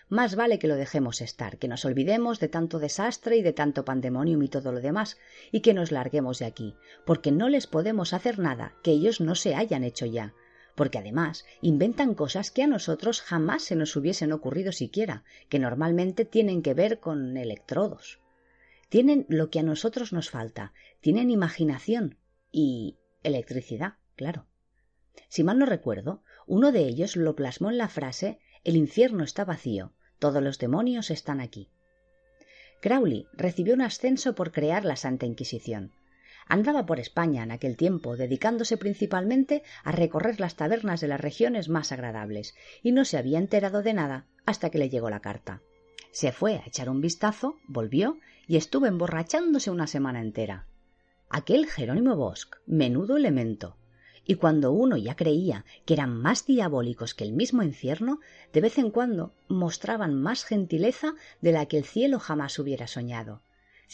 más vale que lo dejemos estar, que nos olvidemos de tanto desastre y de tanto pandemonium y todo lo demás, y que nos larguemos de aquí, porque no les podemos hacer nada que ellos no se hayan hecho ya, porque además inventan cosas que a nosotros jamás se nos hubiesen ocurrido siquiera, que normalmente tienen que ver con electrodos. Tienen lo que a nosotros nos falta, tienen imaginación y electricidad, claro. Si mal no recuerdo, uno de ellos lo plasmó en la frase El infierno está vacío, todos los demonios están aquí. Crowley recibió un ascenso por crear la Santa Inquisición. Andaba por España en aquel tiempo, dedicándose principalmente a recorrer las tabernas de las regiones más agradables, y no se había enterado de nada hasta que le llegó la carta. Se fue a echar un vistazo, volvió y estuvo emborrachándose una semana entera. Aquel Jerónimo Bosch, menudo elemento, y cuando uno ya creía que eran más diabólicos que el mismo infierno, de vez en cuando mostraban más gentileza de la que el cielo jamás hubiera soñado.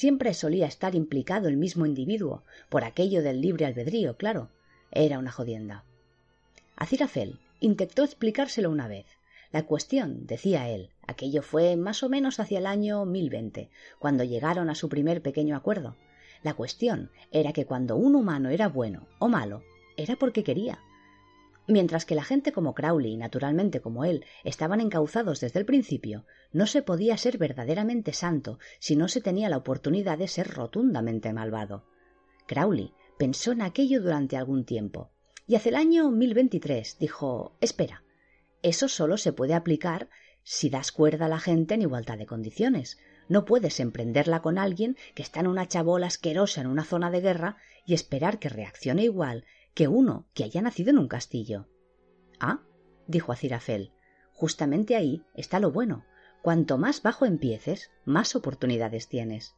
Siempre solía estar implicado el mismo individuo, por aquello del libre albedrío, claro. Era una jodienda. Acirafel intentó explicárselo una vez. La cuestión, decía él, aquello fue más o menos hacia el año 1020, cuando llegaron a su primer pequeño acuerdo. La cuestión era que cuando un humano era bueno o malo, era porque quería. Mientras que la gente como Crowley y naturalmente como él estaban encauzados desde el principio, no se podía ser verdaderamente santo si no se tenía la oportunidad de ser rotundamente malvado. Crowley pensó en aquello durante algún tiempo, y hacia el año 1023 dijo Espera, eso solo se puede aplicar si das cuerda a la gente en igualdad de condiciones. No puedes emprenderla con alguien que está en una chabola asquerosa en una zona de guerra y esperar que reaccione igual que uno que haya nacido en un castillo. Ah, dijo Acirafel, justamente ahí está lo bueno. Cuanto más bajo empieces, más oportunidades tienes.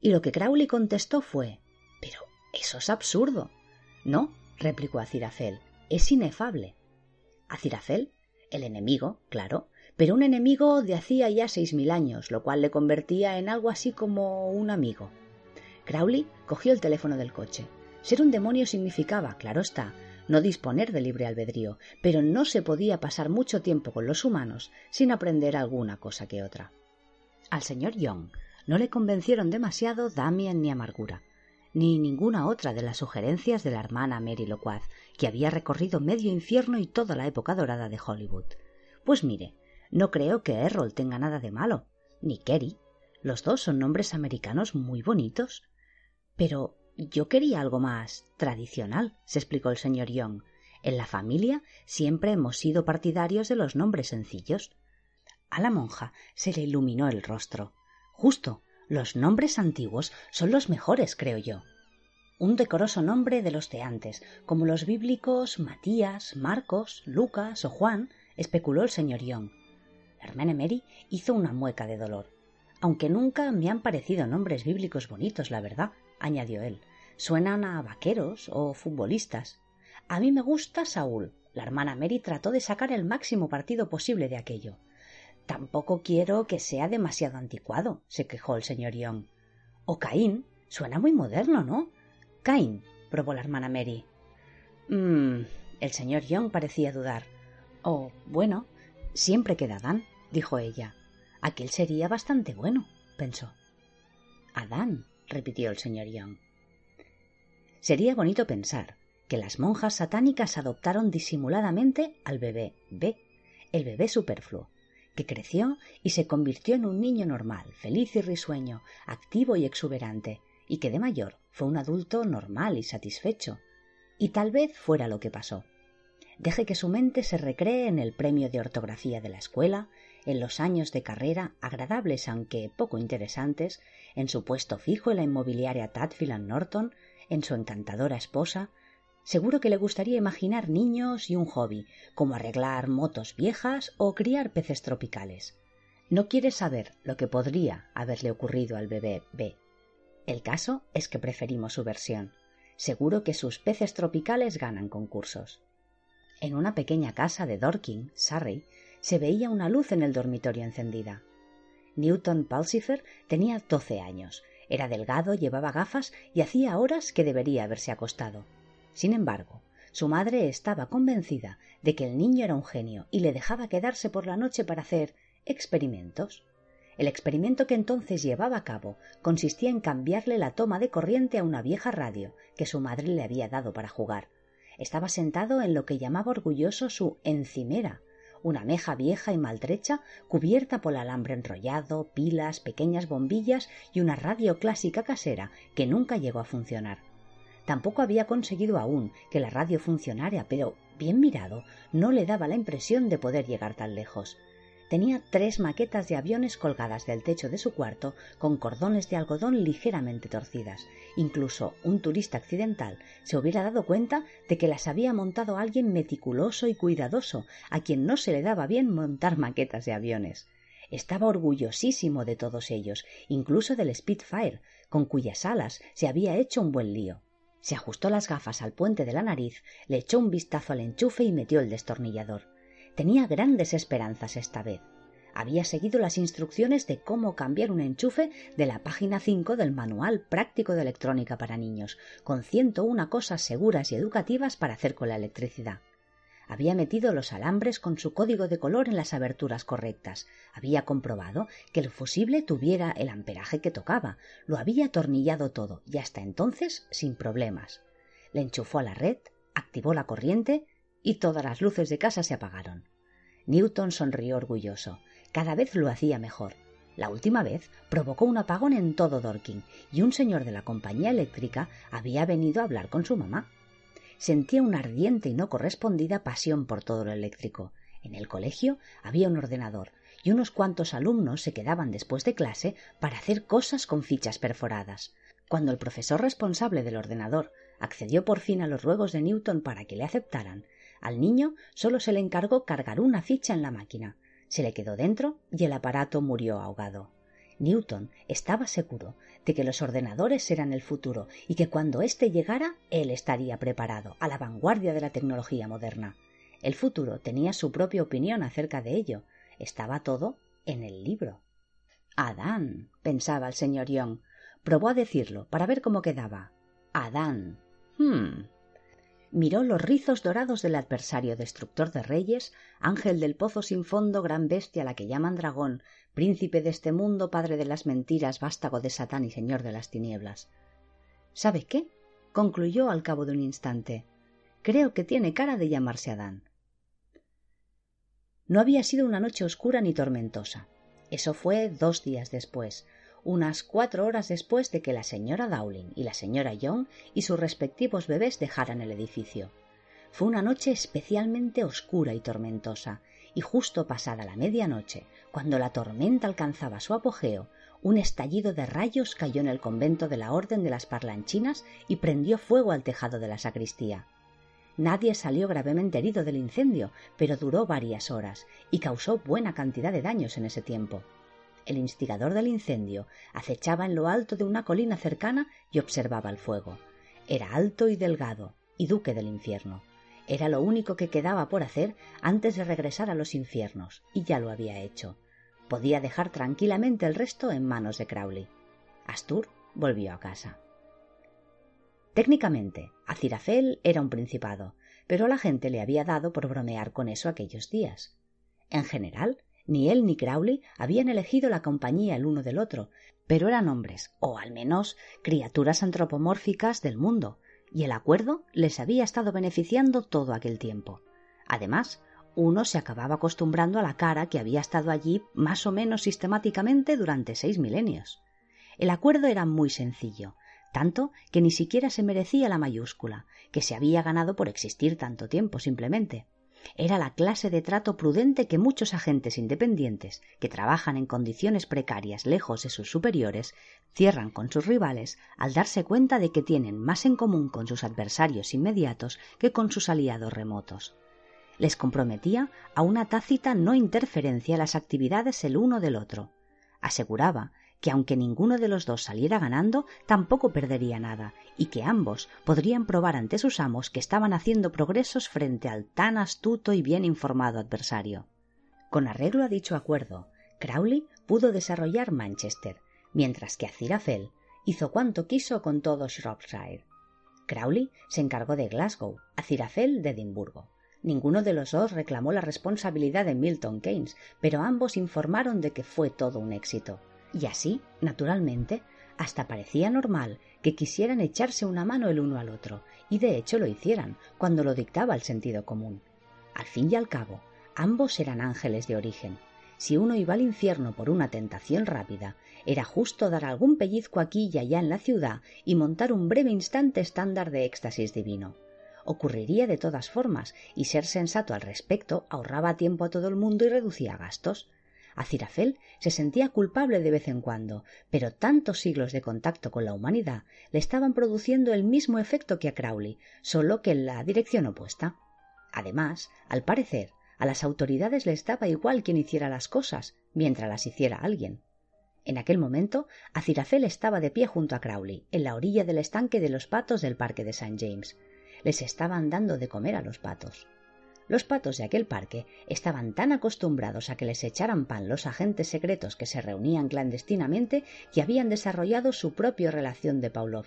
Y lo que Crowley contestó fue Pero eso es absurdo. No, replicó Acirafel, es inefable. Acirafel, el enemigo, claro, pero un enemigo de hacía ya seis mil años, lo cual le convertía en algo así como un amigo. Crowley cogió el teléfono del coche. Ser un demonio significaba, claro está, no disponer de libre albedrío, pero no se podía pasar mucho tiempo con los humanos sin aprender alguna cosa que otra. Al señor Young no le convencieron demasiado Damien ni Amargura, ni ninguna otra de las sugerencias de la hermana Mary Loquaz, que había recorrido medio infierno y toda la época dorada de Hollywood. Pues mire, no creo que Errol tenga nada de malo, ni Kerry. Los dos son nombres americanos muy bonitos. Pero yo quería algo más tradicional, se explicó el señor Young. En la familia siempre hemos sido partidarios de los nombres sencillos. A la monja se le iluminó el rostro. Justo, los nombres antiguos son los mejores, creo yo. Un decoroso nombre de los de antes, como los bíblicos Matías, Marcos, Lucas o Juan, especuló el señor Young. Hermene Mary hizo una mueca de dolor. Aunque nunca me han parecido nombres bíblicos bonitos, la verdad, añadió él. Suenan a vaqueros o futbolistas. A mí me gusta Saúl. La hermana Mary trató de sacar el máximo partido posible de aquello. Tampoco quiero que sea demasiado anticuado, se quejó el señor Young. O Caín. Suena muy moderno, ¿no? Caín, probó la hermana Mary. Mmm. El señor Young parecía dudar. Oh, bueno, siempre queda Adán, dijo ella. Aquel sería bastante bueno, pensó. Adán, repitió el señor Young. Sería bonito pensar que las monjas satánicas adoptaron disimuladamente al bebé B, el bebé superfluo, que creció y se convirtió en un niño normal, feliz y risueño, activo y exuberante, y que de mayor fue un adulto normal y satisfecho. Y tal vez fuera lo que pasó. Deje que su mente se recree en el premio de ortografía de la escuela, en los años de carrera agradables aunque poco interesantes, en su puesto fijo en la inmobiliaria Tadfield Norton, en su encantadora esposa, seguro que le gustaría imaginar niños y un hobby, como arreglar motos viejas o criar peces tropicales. No quiere saber lo que podría haberle ocurrido al bebé B. El caso es que preferimos su versión. Seguro que sus peces tropicales ganan concursos. En una pequeña casa de Dorking, Surrey, se veía una luz en el dormitorio encendida. Newton Pulsifer tenía doce años, era delgado, llevaba gafas y hacía horas que debería haberse acostado. Sin embargo, su madre estaba convencida de que el niño era un genio y le dejaba quedarse por la noche para hacer experimentos. El experimento que entonces llevaba a cabo consistía en cambiarle la toma de corriente a una vieja radio que su madre le había dado para jugar. Estaba sentado en lo que llamaba orgulloso su encimera, una meja vieja y maltrecha cubierta por alambre enrollado, pilas, pequeñas bombillas y una radio clásica casera que nunca llegó a funcionar. Tampoco había conseguido aún que la radio funcionara, pero, bien mirado, no le daba la impresión de poder llegar tan lejos. Tenía tres maquetas de aviones colgadas del techo de su cuarto con cordones de algodón ligeramente torcidas. Incluso un turista accidental se hubiera dado cuenta de que las había montado alguien meticuloso y cuidadoso, a quien no se le daba bien montar maquetas de aviones. Estaba orgullosísimo de todos ellos, incluso del Spitfire, con cuyas alas se había hecho un buen lío. Se ajustó las gafas al puente de la nariz, le echó un vistazo al enchufe y metió el destornillador. Tenía grandes esperanzas esta vez. Había seguido las instrucciones de cómo cambiar un enchufe de la página 5 del Manual Práctico de Electrónica para Niños, con ciento una cosas seguras y educativas para hacer con la electricidad. Había metido los alambres con su código de color en las aberturas correctas. Había comprobado que el fusible tuviera el amperaje que tocaba. Lo había atornillado todo y hasta entonces sin problemas. Le enchufó a la red, activó la corriente y todas las luces de casa se apagaron. Newton sonrió orgulloso. Cada vez lo hacía mejor. La última vez provocó un apagón en todo Dorking y un señor de la compañía eléctrica había venido a hablar con su mamá. Sentía una ardiente y no correspondida pasión por todo lo eléctrico. En el colegio había un ordenador y unos cuantos alumnos se quedaban después de clase para hacer cosas con fichas perforadas. Cuando el profesor responsable del ordenador accedió por fin a los ruegos de Newton para que le aceptaran, al niño solo se le encargó cargar una ficha en la máquina. Se le quedó dentro y el aparato murió ahogado. Newton estaba seguro de que los ordenadores eran el futuro y que cuando éste llegara él estaría preparado, a la vanguardia de la tecnología moderna. El futuro tenía su propia opinión acerca de ello. Estaba todo en el libro. Adán, pensaba el señor Young. Probó a decirlo para ver cómo quedaba. Adán. Hmm miró los rizos dorados del adversario destructor de reyes, ángel del pozo sin fondo, gran bestia la que llaman dragón, príncipe de este mundo, padre de las mentiras, vástago de Satán y señor de las tinieblas. ¿Sabe qué? concluyó al cabo de un instante. Creo que tiene cara de llamarse Adán. No había sido una noche oscura ni tormentosa. Eso fue dos días después, unas cuatro horas después de que la señora Dowling y la señora Young y sus respectivos bebés dejaran el edificio. Fue una noche especialmente oscura y tormentosa, y justo pasada la medianoche, cuando la tormenta alcanzaba su apogeo, un estallido de rayos cayó en el convento de la Orden de las Parlanchinas y prendió fuego al tejado de la sacristía. Nadie salió gravemente herido del incendio, pero duró varias horas y causó buena cantidad de daños en ese tiempo. El instigador del incendio acechaba en lo alto de una colina cercana y observaba el fuego. Era alto y delgado, y duque del infierno. Era lo único que quedaba por hacer antes de regresar a los infiernos, y ya lo había hecho. Podía dejar tranquilamente el resto en manos de Crowley. Astur volvió a casa. Técnicamente, Acirafel era un principado, pero la gente le había dado por bromear con eso aquellos días. En general, ni él ni Crowley habían elegido la compañía el uno del otro, pero eran hombres, o al menos criaturas antropomórficas del mundo, y el acuerdo les había estado beneficiando todo aquel tiempo. Además, uno se acababa acostumbrando a la cara que había estado allí más o menos sistemáticamente durante seis milenios. El acuerdo era muy sencillo, tanto que ni siquiera se merecía la mayúscula, que se había ganado por existir tanto tiempo simplemente. Era la clase de trato prudente que muchos agentes independientes, que trabajan en condiciones precarias lejos de sus superiores, cierran con sus rivales al darse cuenta de que tienen más en común con sus adversarios inmediatos que con sus aliados remotos. Les comprometía a una tácita no interferencia en las actividades el uno del otro. Aseguraba que aunque ninguno de los dos saliera ganando, tampoco perdería nada, y que ambos podrían probar ante sus amos que estaban haciendo progresos frente al tan astuto y bien informado adversario. Con arreglo a dicho acuerdo, Crowley pudo desarrollar Manchester, mientras que Aziraphale hizo cuanto quiso con todo Shropshire. Crowley se encargó de Glasgow, Aziraphale de Edimburgo. Ninguno de los dos reclamó la responsabilidad de Milton Keynes, pero ambos informaron de que fue todo un éxito. Y así, naturalmente, hasta parecía normal que quisieran echarse una mano el uno al otro, y de hecho lo hicieran, cuando lo dictaba el sentido común. Al fin y al cabo, ambos eran ángeles de origen. Si uno iba al infierno por una tentación rápida, era justo dar algún pellizco aquí y allá en la ciudad y montar un breve instante estándar de éxtasis divino ocurriría de todas formas, y ser sensato al respecto ahorraba tiempo a todo el mundo y reducía gastos. Acirafel se sentía culpable de vez en cuando, pero tantos siglos de contacto con la humanidad le estaban produciendo el mismo efecto que a Crowley, solo que en la dirección opuesta. Además, al parecer, a las autoridades les daba igual quien hiciera las cosas, mientras las hiciera alguien. En aquel momento, Acirafel estaba de pie junto a Crowley, en la orilla del estanque de los patos del parque de St. James, les estaban dando de comer a los patos. Los patos de aquel parque estaban tan acostumbrados a que les echaran pan los agentes secretos que se reunían clandestinamente que habían desarrollado su propia relación de Pavlov.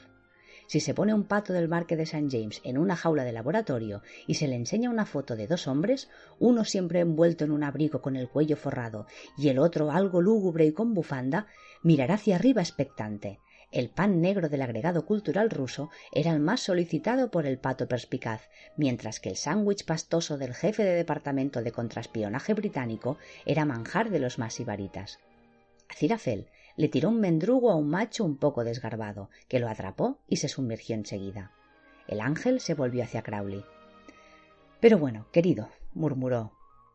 Si se pone un pato del parque de St. James en una jaula de laboratorio y se le enseña una foto de dos hombres, uno siempre envuelto en un abrigo con el cuello forrado y el otro algo lúgubre y con bufanda, mirará hacia arriba expectante, el pan negro del agregado cultural ruso era el más solicitado por el pato perspicaz, mientras que el sándwich pastoso del jefe de departamento de contraespionaje británico era manjar de los más sibaritas. Cirafel le tiró un mendrugo a un macho un poco desgarbado, que lo atrapó y se sumergió enseguida. El ángel se volvió hacia Crowley. Pero bueno, querido, murmuró.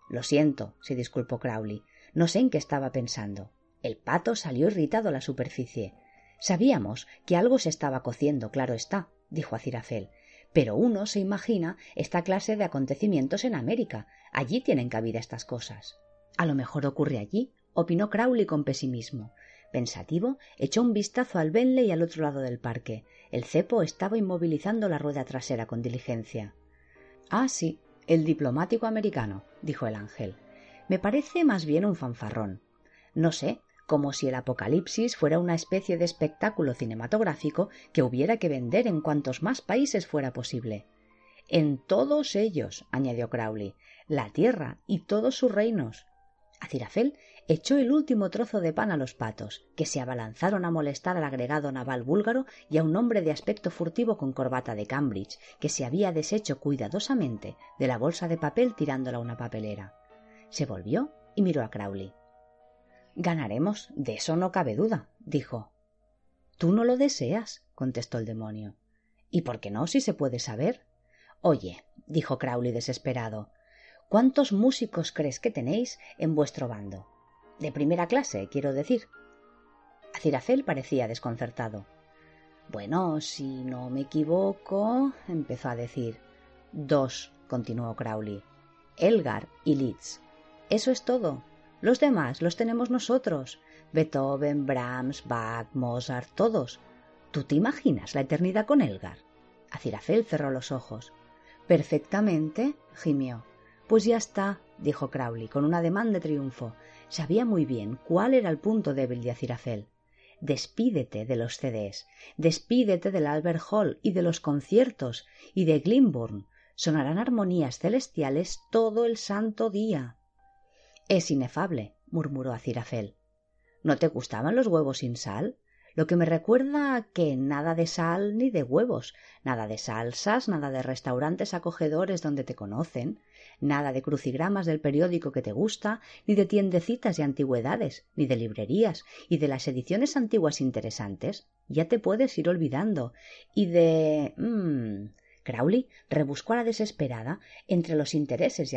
Lo siento, se disculpó Crowley. No sé en qué estaba pensando. El pato salió irritado a la superficie. Sabíamos que algo se estaba cociendo, claro está, dijo Acirafel, pero uno se imagina esta clase de acontecimientos en América. Allí tienen cabida estas cosas. A lo mejor ocurre allí, opinó Crowley con pesimismo. Pensativo, echó un vistazo al Benley al otro lado del parque. El cepo estaba inmovilizando la rueda trasera con diligencia. Ah, sí, el diplomático americano, dijo el ángel. Me parece más bien un fanfarrón. No sé, como si el Apocalipsis fuera una especie de espectáculo cinematográfico que hubiera que vender en cuantos más países fuera posible. En todos ellos, añadió Crowley, la tierra y todos sus reinos. Acirafel echó el último trozo de pan a los patos, que se abalanzaron a molestar al agregado naval búlgaro y a un hombre de aspecto furtivo con corbata de Cambridge, que se había deshecho cuidadosamente de la bolsa de papel tirándola a una papelera. Se volvió y miró a Crowley. Ganaremos, de eso no cabe duda, dijo. Tú no lo deseas, contestó el demonio. ¿Y por qué no, si se puede saber? Oye, dijo Crowley desesperado, ¿cuántos músicos crees que tenéis en vuestro bando? De primera clase, quiero decir. Acirafel parecía desconcertado. Bueno, si no me equivoco, empezó a decir. Dos, continuó Crowley. Elgar y Leeds. Eso es todo. Los demás los tenemos nosotros. Beethoven, Brahms, Bach, Mozart, todos. ¿Tú te imaginas la eternidad con Elgar? Acirafel cerró los ojos. Perfectamente, gimió. Pues ya está, dijo Crowley, con un ademán de triunfo. Sabía muy bien cuál era el punto débil de Acirafel. Despídete de los CDs, despídete del Albert Hall y de los conciertos y de Glimborn. Sonarán armonías celestiales todo el santo día. Es inefable, murmuró Acirafel. ¿No te gustaban los huevos sin sal? Lo que me recuerda que nada de sal ni de huevos, nada de salsas, nada de restaurantes acogedores donde te conocen, nada de crucigramas del periódico que te gusta, ni de tiendecitas de antigüedades, ni de librerías, y de las ediciones antiguas interesantes. Ya te puedes ir olvidando. Y de. Mmm. Crowley rebuscó a la desesperada entre los intereses de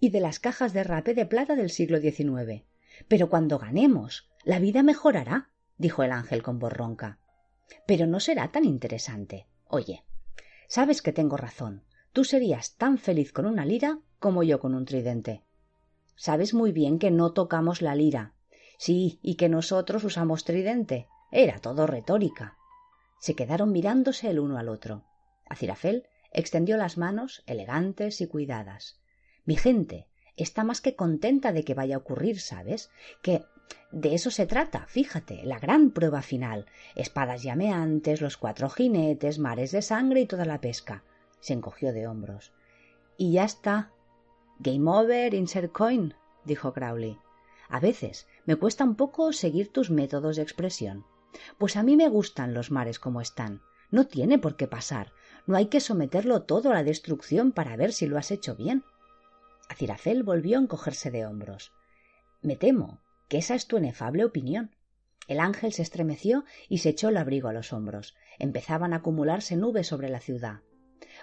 y de las cajas de rape de plata del siglo XIX. Pero cuando ganemos, la vida mejorará, dijo el ángel con voz ronca. Pero no será tan interesante. Oye, sabes que tengo razón. Tú serías tan feliz con una lira como yo con un tridente. Sabes muy bien que no tocamos la lira. Sí, y que nosotros usamos tridente. Era todo retórica. Se quedaron mirándose el uno al otro. Acirafel extendió las manos elegantes y cuidadas. Mi gente está más que contenta de que vaya a ocurrir, ¿sabes? Que de eso se trata, fíjate, la gran prueba final. Espadas llameantes, los cuatro jinetes, mares de sangre y toda la pesca. Se encogió de hombros. Y ya está. Game over, insert coin, dijo Crowley. A veces me cuesta un poco seguir tus métodos de expresión. Pues a mí me gustan los mares como están. No tiene por qué pasar. No hay que someterlo todo a la destrucción para ver si lo has hecho bien. Acirafel volvió a encogerse de hombros. Me temo que esa es tu inefable opinión. El ángel se estremeció y se echó el abrigo a los hombros. Empezaban a acumularse nubes sobre la ciudad.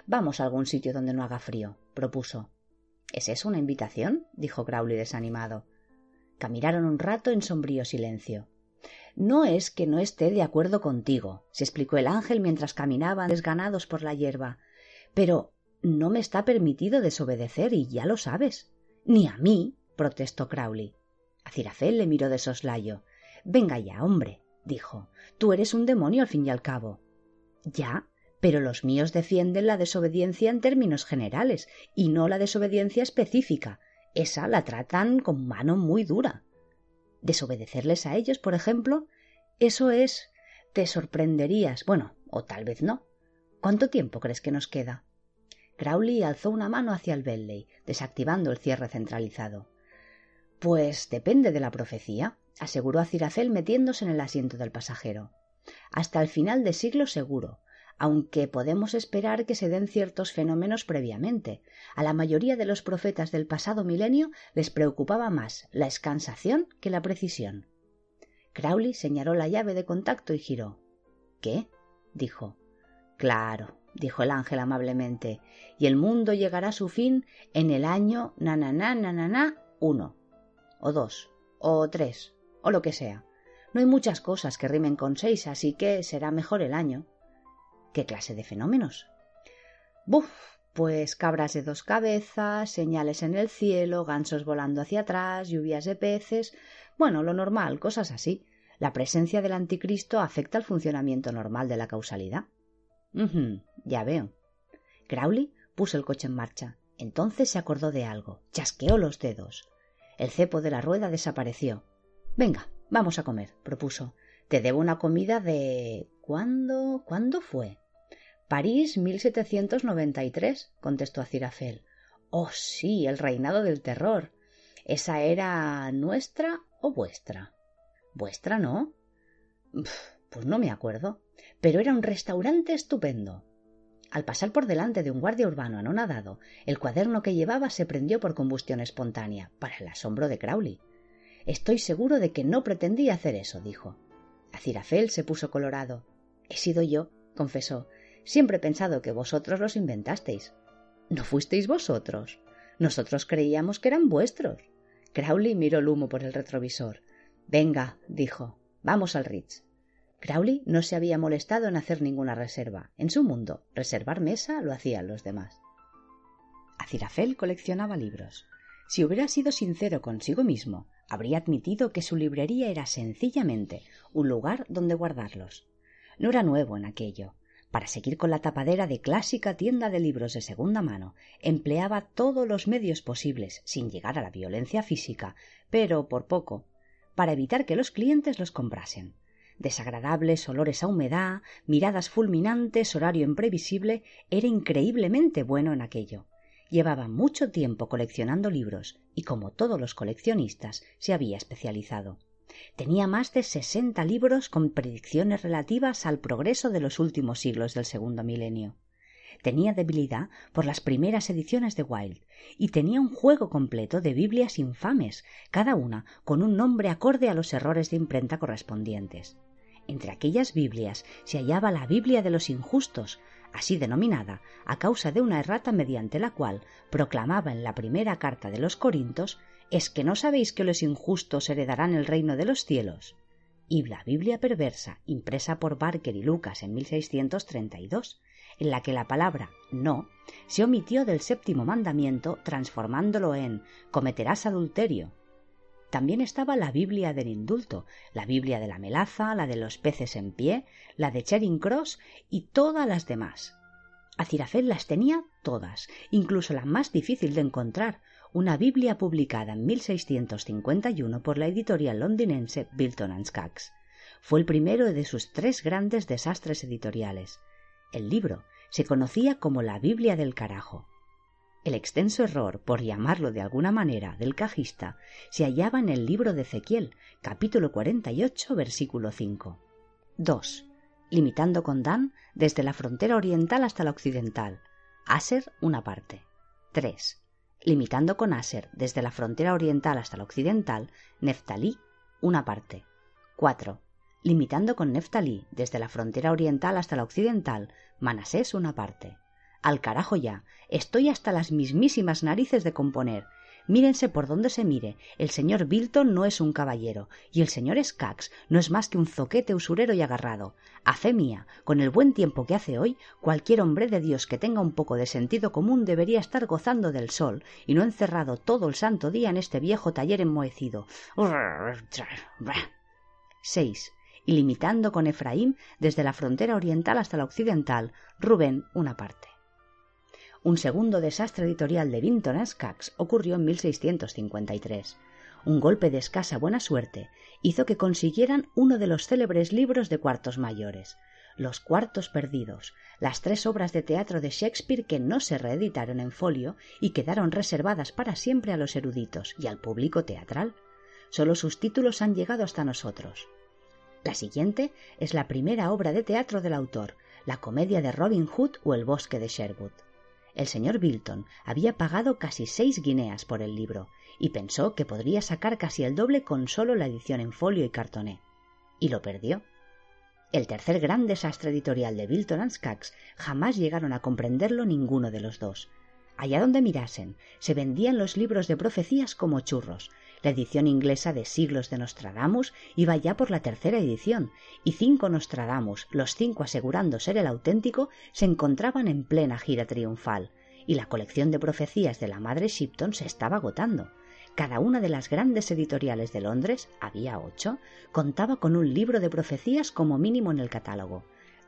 Vamos a algún sitio donde no haga frío, propuso. ¿Es eso una invitación? dijo Crowley desanimado. Caminaron un rato en sombrío silencio. No es que no esté de acuerdo contigo, se explicó el ángel mientras caminaban desganados por la hierba, pero no me está permitido desobedecer y ya lo sabes. Ni a mí, protestó Crowley. Acirafel le miró de soslayo. Venga ya, hombre, dijo. Tú eres un demonio al fin y al cabo. Ya, pero los míos defienden la desobediencia en términos generales y no la desobediencia específica. Esa la tratan con mano muy dura. Desobedecerles a ellos, por ejemplo, eso es. te sorprenderías. Bueno, o tal vez no. ¿Cuánto tiempo crees que nos queda? Crowley alzó una mano hacia el Bentley, desactivando el cierre centralizado. Pues depende de la profecía, aseguró Acirafel metiéndose en el asiento del pasajero. Hasta el final de siglo seguro, aunque podemos esperar que se den ciertos fenómenos previamente. A la mayoría de los profetas del pasado milenio les preocupaba más la escansación que la precisión. Crowley señaló la llave de contacto y giró. ¿Qué? dijo. Claro, dijo el ángel amablemente, y el mundo llegará a su fin en el año nanana nanana uno o dos, o tres, o lo que sea. No hay muchas cosas que rimen con seis, así que será mejor el año. ¿Qué clase de fenómenos? Buf, pues cabras de dos cabezas, señales en el cielo, gansos volando hacia atrás, lluvias de peces. Bueno, lo normal, cosas así. La presencia del anticristo afecta al funcionamiento normal de la causalidad. Ya veo. Crowley puso el coche en marcha. Entonces se acordó de algo. Chasqueó los dedos. El cepo de la rueda desapareció. Venga, vamos a comer, propuso. Te debo una comida de. ¿Cuándo? ¿Cuándo fue? París 1793, contestó Acirafel. Oh, sí, el reinado del terror. ¿Esa era nuestra o vuestra? ¿Vuestra, no? Pues no me acuerdo. Pero era un restaurante estupendo. Al pasar por delante de un guardia urbano anonadado, el cuaderno que llevaba se prendió por combustión espontánea, para el asombro de Crowley. Estoy seguro de que no pretendía hacer eso, dijo. Acirafel se puso colorado. He sido yo, confesó. Siempre he pensado que vosotros los inventasteis. ¿No fuisteis vosotros? Nosotros creíamos que eran vuestros. Crowley miró el humo por el retrovisor. Venga, dijo. Vamos al Ritz. Crowley no se había molestado en hacer ninguna reserva. En su mundo, reservar mesa lo hacían los demás. Acirafel coleccionaba libros. Si hubiera sido sincero consigo mismo, habría admitido que su librería era sencillamente un lugar donde guardarlos. No era nuevo en aquello. Para seguir con la tapadera de clásica tienda de libros de segunda mano, empleaba todos los medios posibles, sin llegar a la violencia física, pero por poco, para evitar que los clientes los comprasen desagradables olores a humedad, miradas fulminantes, horario imprevisible, era increíblemente bueno en aquello. Llevaba mucho tiempo coleccionando libros y, como todos los coleccionistas, se había especializado. Tenía más de sesenta libros con predicciones relativas al progreso de los últimos siglos del segundo milenio. Tenía debilidad por las primeras ediciones de Wilde y tenía un juego completo de Biblias infames, cada una con un nombre acorde a los errores de imprenta correspondientes. Entre aquellas Biblias se hallaba la Biblia de los injustos, así denominada a causa de una errata mediante la cual proclamaba en la primera carta de los Corintos ¿Es que no sabéis que los injustos heredarán el reino de los cielos? y la Biblia perversa, impresa por Barker y Lucas en 1632, en la que la palabra no se omitió del séptimo mandamiento transformándolo en cometerás adulterio. También estaba la Biblia del indulto, la Biblia de la melaza, la de los peces en pie, la de Charing Cross y todas las demás. Acirafel las tenía todas, incluso la más difícil de encontrar, una Biblia publicada en 1651 por la editorial londinense Bilton Skaggs. Fue el primero de sus tres grandes desastres editoriales. El libro se conocía como la Biblia del carajo. El extenso error, por llamarlo de alguna manera, del cajista, se hallaba en el libro de Ezequiel, capítulo 48, versículo 5. 2. Limitando con Dan desde la frontera oriental hasta la occidental. Aser, una parte. 3. Limitando con Aser desde la frontera oriental hasta la occidental, Neftalí, una parte. 4. Limitando con Neftalí desde la frontera oriental hasta la occidental, Manasés, una parte. Al carajo ya. Estoy hasta las mismísimas narices de componer. Mírense por donde se mire, el señor Bilton no es un caballero, y el señor Skax no es más que un zoquete usurero y agarrado. A fe mía, con el buen tiempo que hace hoy, cualquier hombre de Dios que tenga un poco de sentido común debería estar gozando del sol, y no encerrado todo el santo día en este viejo taller enmohecido. 6. Y limitando con Efraín desde la frontera oriental hasta la occidental, Rubén una parte. Un segundo desastre editorial de Vinton Skaggs ocurrió en 1653. Un golpe de escasa buena suerte hizo que consiguieran uno de los célebres libros de cuartos mayores, Los Cuartos Perdidos, las tres obras de teatro de Shakespeare que no se reeditaron en folio y quedaron reservadas para siempre a los eruditos y al público teatral. Solo sus títulos han llegado hasta nosotros. La siguiente es la primera obra de teatro del autor, la comedia de Robin Hood o El bosque de Sherwood. El señor Bilton había pagado casi seis guineas por el libro y pensó que podría sacar casi el doble con solo la edición en folio y cartoné. Y lo perdió. El tercer gran desastre editorial de Bilton and Skaggs jamás llegaron a comprenderlo ninguno de los dos. Allá donde mirasen, se vendían los libros de profecías como churros, la edición inglesa de Siglos de Nostradamus iba ya por la tercera edición, y cinco Nostradamus, los cinco asegurando ser el auténtico, se encontraban en plena gira triunfal, y la colección de profecías de la madre Shipton se estaba agotando. Cada una de las grandes editoriales de Londres, había ocho, contaba con un libro de profecías como mínimo en el catálogo.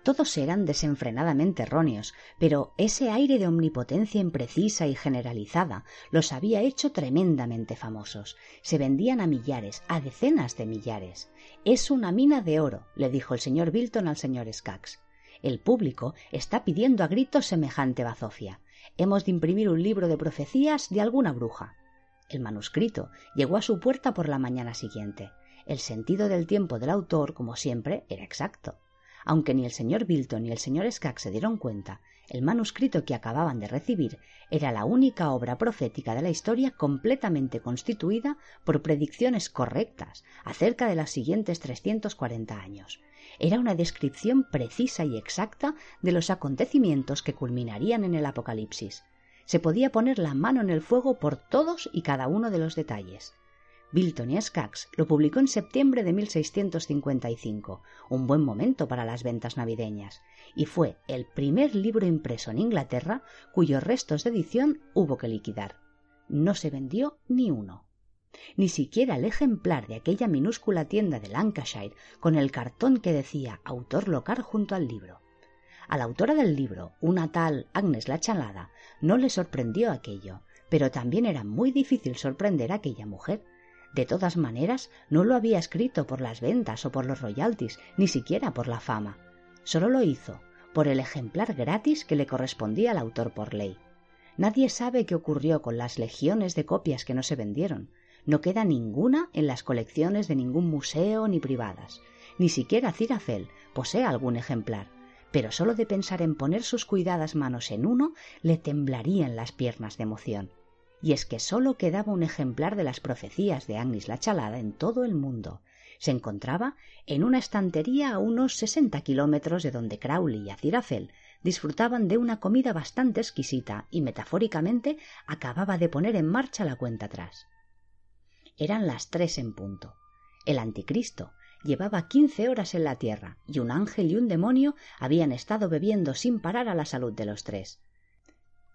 Todos eran desenfrenadamente erróneos, pero ese aire de omnipotencia imprecisa y generalizada los había hecho tremendamente famosos. Se vendían a millares, a decenas de millares. Es una mina de oro, le dijo el señor Bilton al señor Skaggs. El público está pidiendo a gritos semejante bazofia. Hemos de imprimir un libro de profecías de alguna bruja. El manuscrito llegó a su puerta por la mañana siguiente. El sentido del tiempo del autor, como siempre, era exacto. Aunque ni el señor Bilton ni el señor Skaggs se dieron cuenta, el manuscrito que acababan de recibir era la única obra profética de la historia completamente constituida por predicciones correctas acerca de los siguientes 340 años. Era una descripción precisa y exacta de los acontecimientos que culminarían en el Apocalipsis. Se podía poner la mano en el fuego por todos y cada uno de los detalles. Bilton y Skaggs lo publicó en septiembre de 1655, un buen momento para las ventas navideñas, y fue el primer libro impreso en Inglaterra cuyos restos de edición hubo que liquidar. No se vendió ni uno. Ni siquiera el ejemplar de aquella minúscula tienda de Lancashire con el cartón que decía autor local junto al libro. A la autora del libro, una tal Agnes la Chalada, no le sorprendió aquello, pero también era muy difícil sorprender a aquella mujer, de todas maneras, no lo había escrito por las ventas o por los royalties, ni siquiera por la fama. Solo lo hizo por el ejemplar gratis que le correspondía al autor por ley. Nadie sabe qué ocurrió con las legiones de copias que no se vendieron. No queda ninguna en las colecciones de ningún museo ni privadas. Ni siquiera Cirafel posee algún ejemplar. Pero solo de pensar en poner sus cuidadas manos en uno le temblarían las piernas de emoción y es que sólo quedaba un ejemplar de las profecías de Agnes la Chalada en todo el mundo. Se encontraba en una estantería a unos sesenta kilómetros de donde Crowley y Azirafel disfrutaban de una comida bastante exquisita y metafóricamente acababa de poner en marcha la cuenta atrás. Eran las tres en punto. El anticristo llevaba quince horas en la tierra y un ángel y un demonio habían estado bebiendo sin parar a la salud de los tres.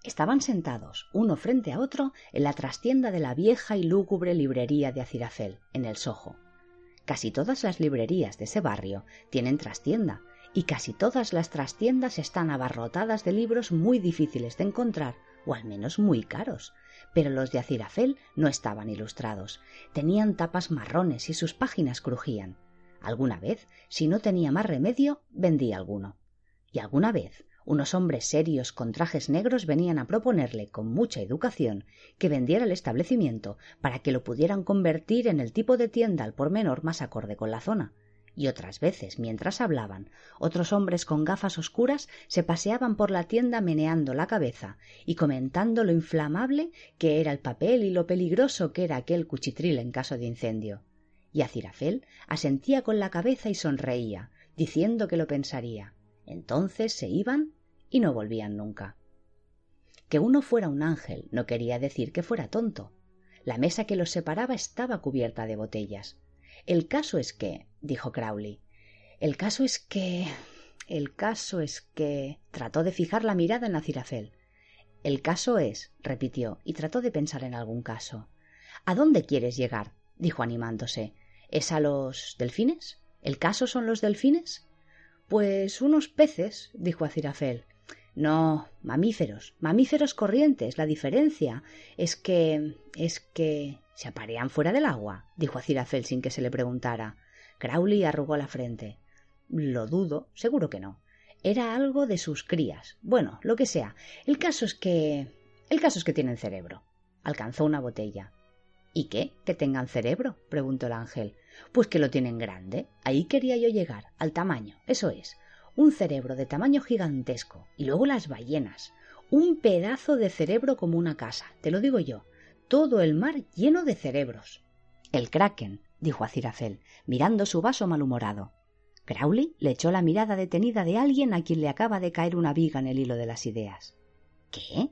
Estaban sentados, uno frente a otro, en la trastienda de la vieja y lúgubre librería de Acirafel, en el Soho. Casi todas las librerías de ese barrio tienen trastienda, y casi todas las trastiendas están abarrotadas de libros muy difíciles de encontrar, o al menos muy caros. Pero los de Acirafel no estaban ilustrados, tenían tapas marrones y sus páginas crujían. Alguna vez, si no tenía más remedio, vendía alguno. Y alguna vez Unos hombres serios con trajes negros venían a proponerle, con mucha educación, que vendiera el establecimiento para que lo pudieran convertir en el tipo de tienda al por menor más acorde con la zona. Y otras veces, mientras hablaban, otros hombres con gafas oscuras se paseaban por la tienda meneando la cabeza y comentando lo inflamable que era el papel y lo peligroso que era aquel cuchitril en caso de incendio. Y Acirafel asentía con la cabeza y sonreía, diciendo que lo pensaría. Entonces se iban y no volvían nunca. Que uno fuera un ángel no quería decir que fuera tonto. La mesa que los separaba estaba cubierta de botellas. El caso es que, dijo Crowley, el caso es que. El caso es que. trató de fijar la mirada en Acirafel. El caso es, repitió, y trató de pensar en algún caso. ¿A dónde quieres llegar? dijo animándose. ¿Es a los delfines? ¿El caso son los delfines? Pues unos peces, dijo Acirafel. No, mamíferos, mamíferos corrientes. La diferencia es que. es que. se aparean fuera del agua, dijo Acirafel sin que se le preguntara. Crowley arrugó la frente. Lo dudo, seguro que no. Era algo de sus crías. Bueno, lo que sea. El caso es que. el caso es que tienen cerebro. Alcanzó una botella. ¿Y qué? ¿Que tengan cerebro? preguntó el ángel. Pues que lo tienen grande. Ahí quería yo llegar, al tamaño. Eso es un cerebro de tamaño gigantesco, y luego las ballenas, un pedazo de cerebro como una casa, te lo digo yo, todo el mar lleno de cerebros. El kraken, dijo Acirafel, mirando su vaso malhumorado. Crowley le echó la mirada detenida de alguien a quien le acaba de caer una viga en el hilo de las ideas. ¿Qué?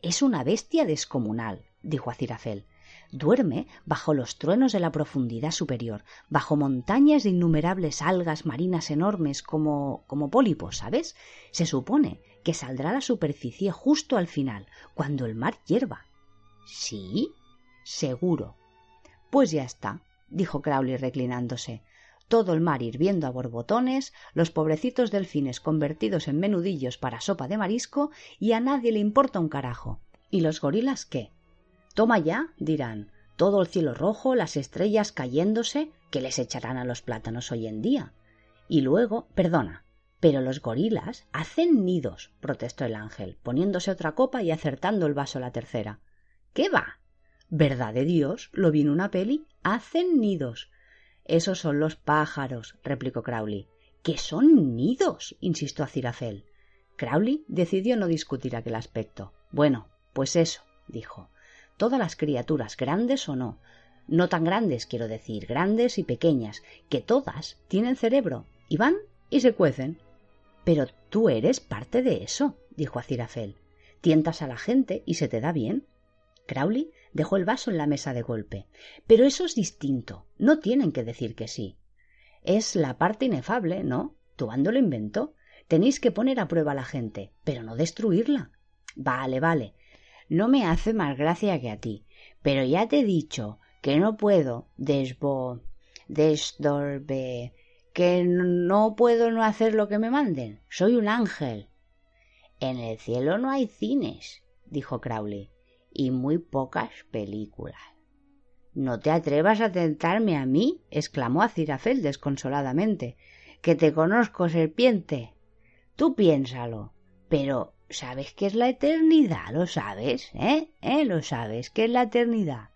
Es una bestia descomunal, dijo Acirafel, duerme bajo los truenos de la profundidad superior, bajo montañas de innumerables algas marinas enormes como como pólipos, ¿sabes? Se supone que saldrá a la superficie justo al final, cuando el mar hierva. ¿Sí? Seguro. Pues ya está, dijo Crowley reclinándose. Todo el mar hirviendo a borbotones, los pobrecitos delfines convertidos en menudillos para sopa de marisco y a nadie le importa un carajo. ¿Y los gorilas qué? Toma ya, dirán, todo el cielo rojo, las estrellas cayéndose, que les echarán a los plátanos hoy en día. Y luego, perdona, pero los gorilas hacen nidos, protestó el ángel, poniéndose otra copa y acertando el vaso a la tercera. ¿Qué va? ¿Verdad de Dios? ¿Lo vi en una peli? Hacen nidos. Esos son los pájaros, replicó Crowley. ¿Qué son nidos? insistió Cirafel. Crowley decidió no discutir aquel aspecto. Bueno, pues eso, dijo todas las criaturas, grandes o no, no tan grandes, quiero decir, grandes y pequeñas, que todas tienen cerebro y van y se cuecen. Pero tú eres parte de eso, dijo Acirafel. Tientas a la gente y se te da bien. Crowley dejó el vaso en la mesa de golpe. Pero eso es distinto. No tienen que decir que sí. Es la parte inefable, ¿no? Tuando lo inventó. Tenéis que poner a prueba a la gente, pero no destruirla. Vale, vale no me hace más gracia que a ti. Pero ya te he dicho que no puedo desbo... desdorbe... que no puedo no hacer lo que me manden. Soy un ángel. En el cielo no hay cines, dijo Crowley, y muy pocas películas. No te atrevas a tentarme a mí, exclamó Acirafel desconsoladamente, que te conozco, serpiente. Tú piénsalo. Pero ¿Sabes qué es la eternidad? ¿Lo sabes? ¿Eh? ¿Eh? ¿Lo sabes? ¿Qué es la eternidad?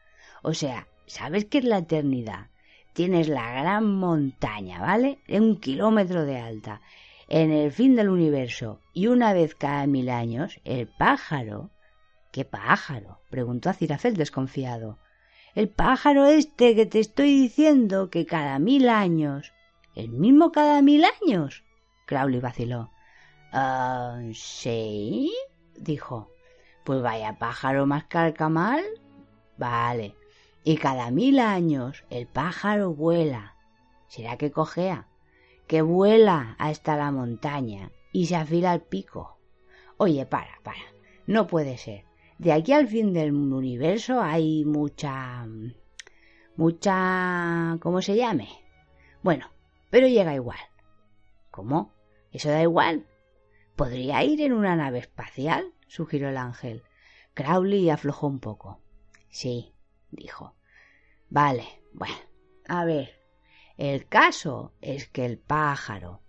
O sea, ¿sabes qué es la eternidad? Tienes la gran montaña, ¿vale? De un kilómetro de alta, en el fin del universo, y una vez cada mil años, el pájaro. ¿Qué pájaro? preguntó Acirafel desconfiado. El pájaro este que te estoy diciendo que cada mil años. ¿El mismo cada mil años? Crowley vaciló. Ah, sí, dijo. Pues vaya pájaro más carcamal. Vale. Y cada mil años el pájaro vuela. ¿Será que cojea? Que vuela hasta la montaña y se afila al pico. Oye, para, para. No puede ser. De aquí al fin del universo hay mucha... mucha... ¿cómo se llame? Bueno, pero llega igual. ¿Cómo? ¿Eso da igual? ¿Podría ir en una nave espacial? sugirió el ángel. Crowley aflojó un poco. Sí, dijo. Vale, bueno, a ver. El caso es que el pájaro.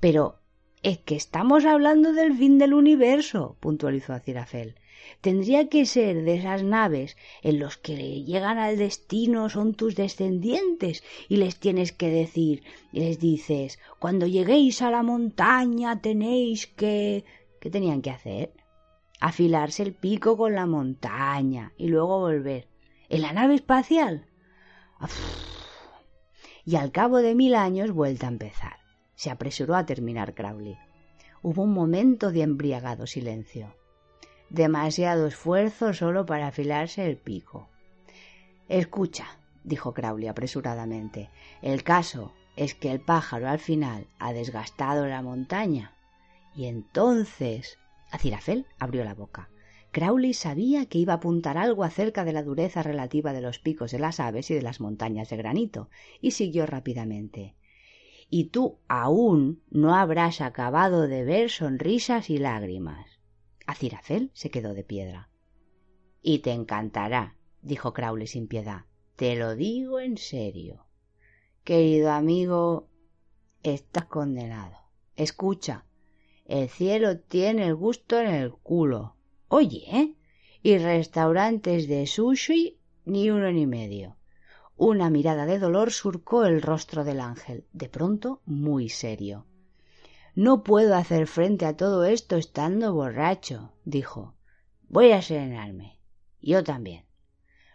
Pero Es que estamos hablando del fin del universo, puntualizó Acirafel. Tendría que ser de esas naves en los que llegan al destino son tus descendientes y les tienes que decir, y les dices, cuando lleguéis a la montaña tenéis que... ¿Qué tenían que hacer? Afilarse el pico con la montaña y luego volver. ¿En la nave espacial? Y al cabo de mil años vuelta a empezar. Se apresuró a terminar Crowley. Hubo un momento de embriagado silencio demasiado esfuerzo solo para afilarse el pico. Escucha, dijo Crowley apresuradamente, el caso es que el pájaro al final ha desgastado la montaña. Y entonces. Acirafel abrió la boca. Crowley sabía que iba a apuntar algo acerca de la dureza relativa de los picos de las aves y de las montañas de granito, y siguió rápidamente. Y tú aún no habrás acabado de ver sonrisas y lágrimas. Acirafel se quedó de piedra. Y te encantará, dijo Crowley sin piedad. Te lo digo en serio. Querido amigo, estás condenado. Escucha, el cielo tiene el gusto en el culo. Oye, ¿eh? Y restaurantes de sushi ni uno ni medio. Una mirada de dolor surcó el rostro del ángel, de pronto muy serio. No puedo hacer frente a todo esto estando borracho, dijo. Voy a serenarme. Yo también.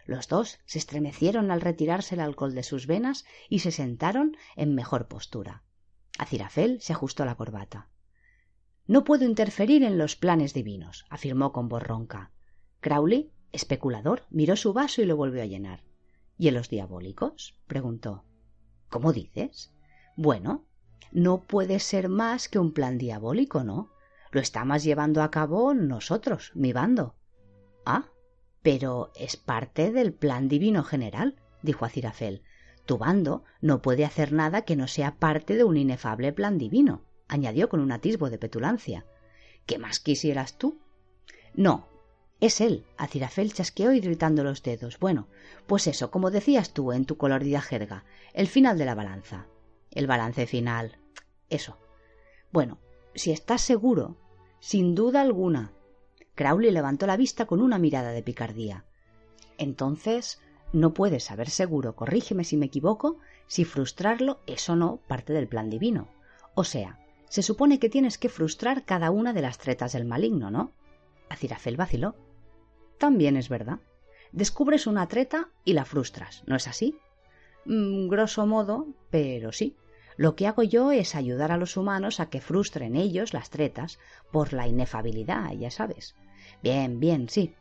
Los dos se estremecieron al retirarse el alcohol de sus venas y se sentaron en mejor postura. Acirafel se ajustó la corbata. No puedo interferir en los planes divinos, afirmó con voz ronca. Crowley, especulador, miró su vaso y lo volvió a llenar. ¿Y en los diabólicos? preguntó. ¿Cómo dices? Bueno, no puede ser más que un plan diabólico, ¿no? Lo estamos llevando a cabo nosotros, mi bando. Ah, pero es parte del plan divino general, dijo Acirafel. Tu bando no puede hacer nada que no sea parte de un inefable plan divino, añadió con un atisbo de petulancia. ¿Qué más quisieras tú? No, es él. Acirafel chasqueó irritando los dedos. Bueno, pues eso, como decías tú en tu colorida jerga, el final de la balanza el balance final. Eso. Bueno, si estás seguro, sin duda alguna. Crowley levantó la vista con una mirada de picardía. Entonces, no puedes saber seguro, corrígeme si me equivoco, si frustrarlo es o no parte del plan divino. O sea, se supone que tienes que frustrar cada una de las tretas del maligno, ¿no? Acirafel vaciló. También es verdad. Descubres una treta y la frustras, ¿no es así? Mm, grosso modo, pero sí. Lo que hago yo es ayudar a los humanos a que frustren ellos las tretas por la inefabilidad, ya sabes. Bien, bien, sí.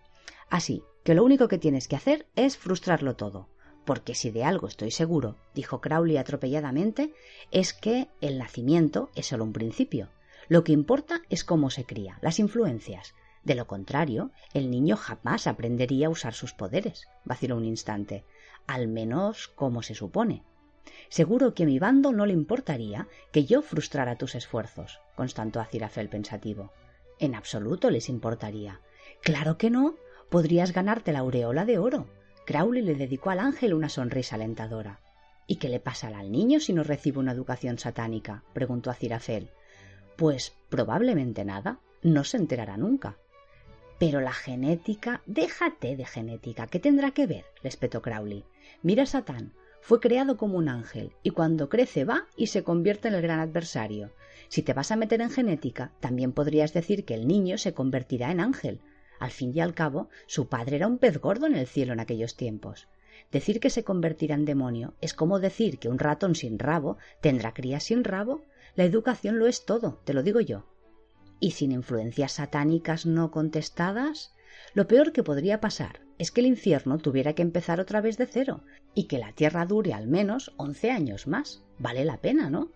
Así que lo único que tienes que hacer es frustrarlo todo. Porque si de algo estoy seguro, dijo Crowley atropelladamente, es que el nacimiento es solo un principio. Lo que importa es cómo se cría, las influencias. De lo contrario, el niño jamás aprendería a usar sus poderes, vaciló un instante, al menos como se supone. Seguro que a mi bando no le importaría que yo frustrara tus esfuerzos, constató Acirafel pensativo. En absoluto les importaría. Claro que no. Podrías ganarte la aureola de oro. Crowley le dedicó al ángel una sonrisa alentadora. ¿Y qué le pasará al niño si no recibe una educación satánica? preguntó Acirafel. Pues probablemente nada. No se enterará nunca. Pero la genética. Déjate de genética. ¿Qué tendrá que ver? respetó Crowley. Mira Satán. Fue creado como un ángel y cuando crece va y se convierte en el gran adversario. Si te vas a meter en genética, también podrías decir que el niño se convertirá en ángel. Al fin y al cabo, su padre era un pez gordo en el cielo en aquellos tiempos. Decir que se convertirá en demonio es como decir que un ratón sin rabo tendrá crías sin rabo. La educación lo es todo, te lo digo yo. ¿Y sin influencias satánicas no contestadas? Lo peor que podría pasar es que el infierno tuviera que empezar otra vez de cero y que la tierra dure al menos once años más. Vale la pena, ¿no?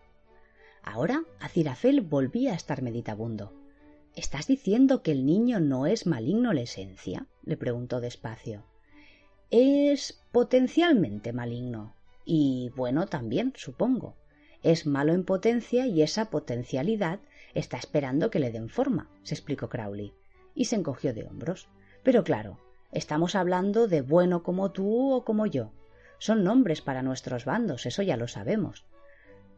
Ahora Acirafel volvía a estar meditabundo. ¿Estás diciendo que el niño no es maligno la esencia? le preguntó despacio. Es potencialmente maligno. Y bueno también, supongo. Es malo en potencia y esa potencialidad está esperando que le den forma, se explicó Crowley, y se encogió de hombros. Pero claro, estamos hablando de bueno como tú o como yo. Son nombres para nuestros bandos, eso ya lo sabemos.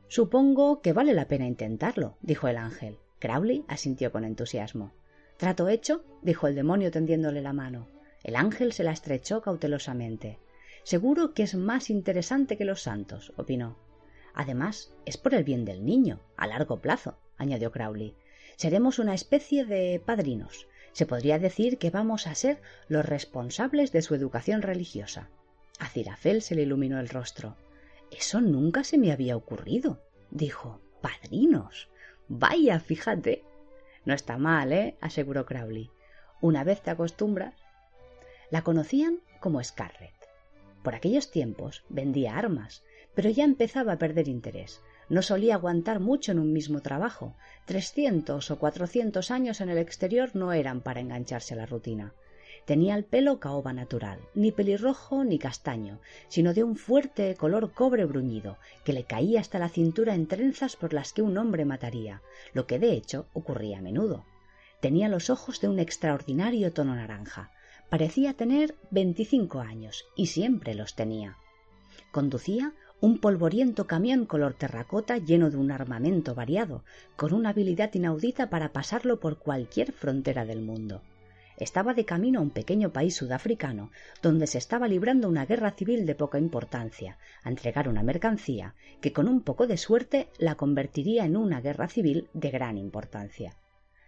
Supongo que vale la pena intentarlo, dijo el ángel. Crowley asintió con entusiasmo. Trato hecho, dijo el demonio tendiéndole la mano. El ángel se la estrechó cautelosamente. Seguro que es más interesante que los santos, opinó. Además, es por el bien del niño, a largo plazo, añadió Crowley. Seremos una especie de padrinos. Se podría decir que vamos a ser los responsables de su educación religiosa. A Cirafel se le iluminó el rostro. Eso nunca se me había ocurrido, dijo. Padrinos. Vaya, fíjate. No está mal, ¿eh? aseguró Crowley. Una vez te acostumbras. La conocían como Scarlett. Por aquellos tiempos vendía armas, pero ya empezaba a perder interés. No solía aguantar mucho en un mismo trabajo. Trescientos o cuatrocientos años en el exterior no eran para engancharse a la rutina. Tenía el pelo caoba natural, ni pelirrojo ni castaño, sino de un fuerte color cobre bruñido, que le caía hasta la cintura en trenzas por las que un hombre mataría, lo que de hecho ocurría a menudo. Tenía los ojos de un extraordinario tono naranja. Parecía tener veinticinco años, y siempre los tenía. Conducía un polvoriento camión color terracota lleno de un armamento variado, con una habilidad inaudita para pasarlo por cualquier frontera del mundo estaba de camino a un pequeño país sudafricano donde se estaba librando una guerra civil de poca importancia, a entregar una mercancía que con un poco de suerte la convertiría en una guerra civil de gran importancia.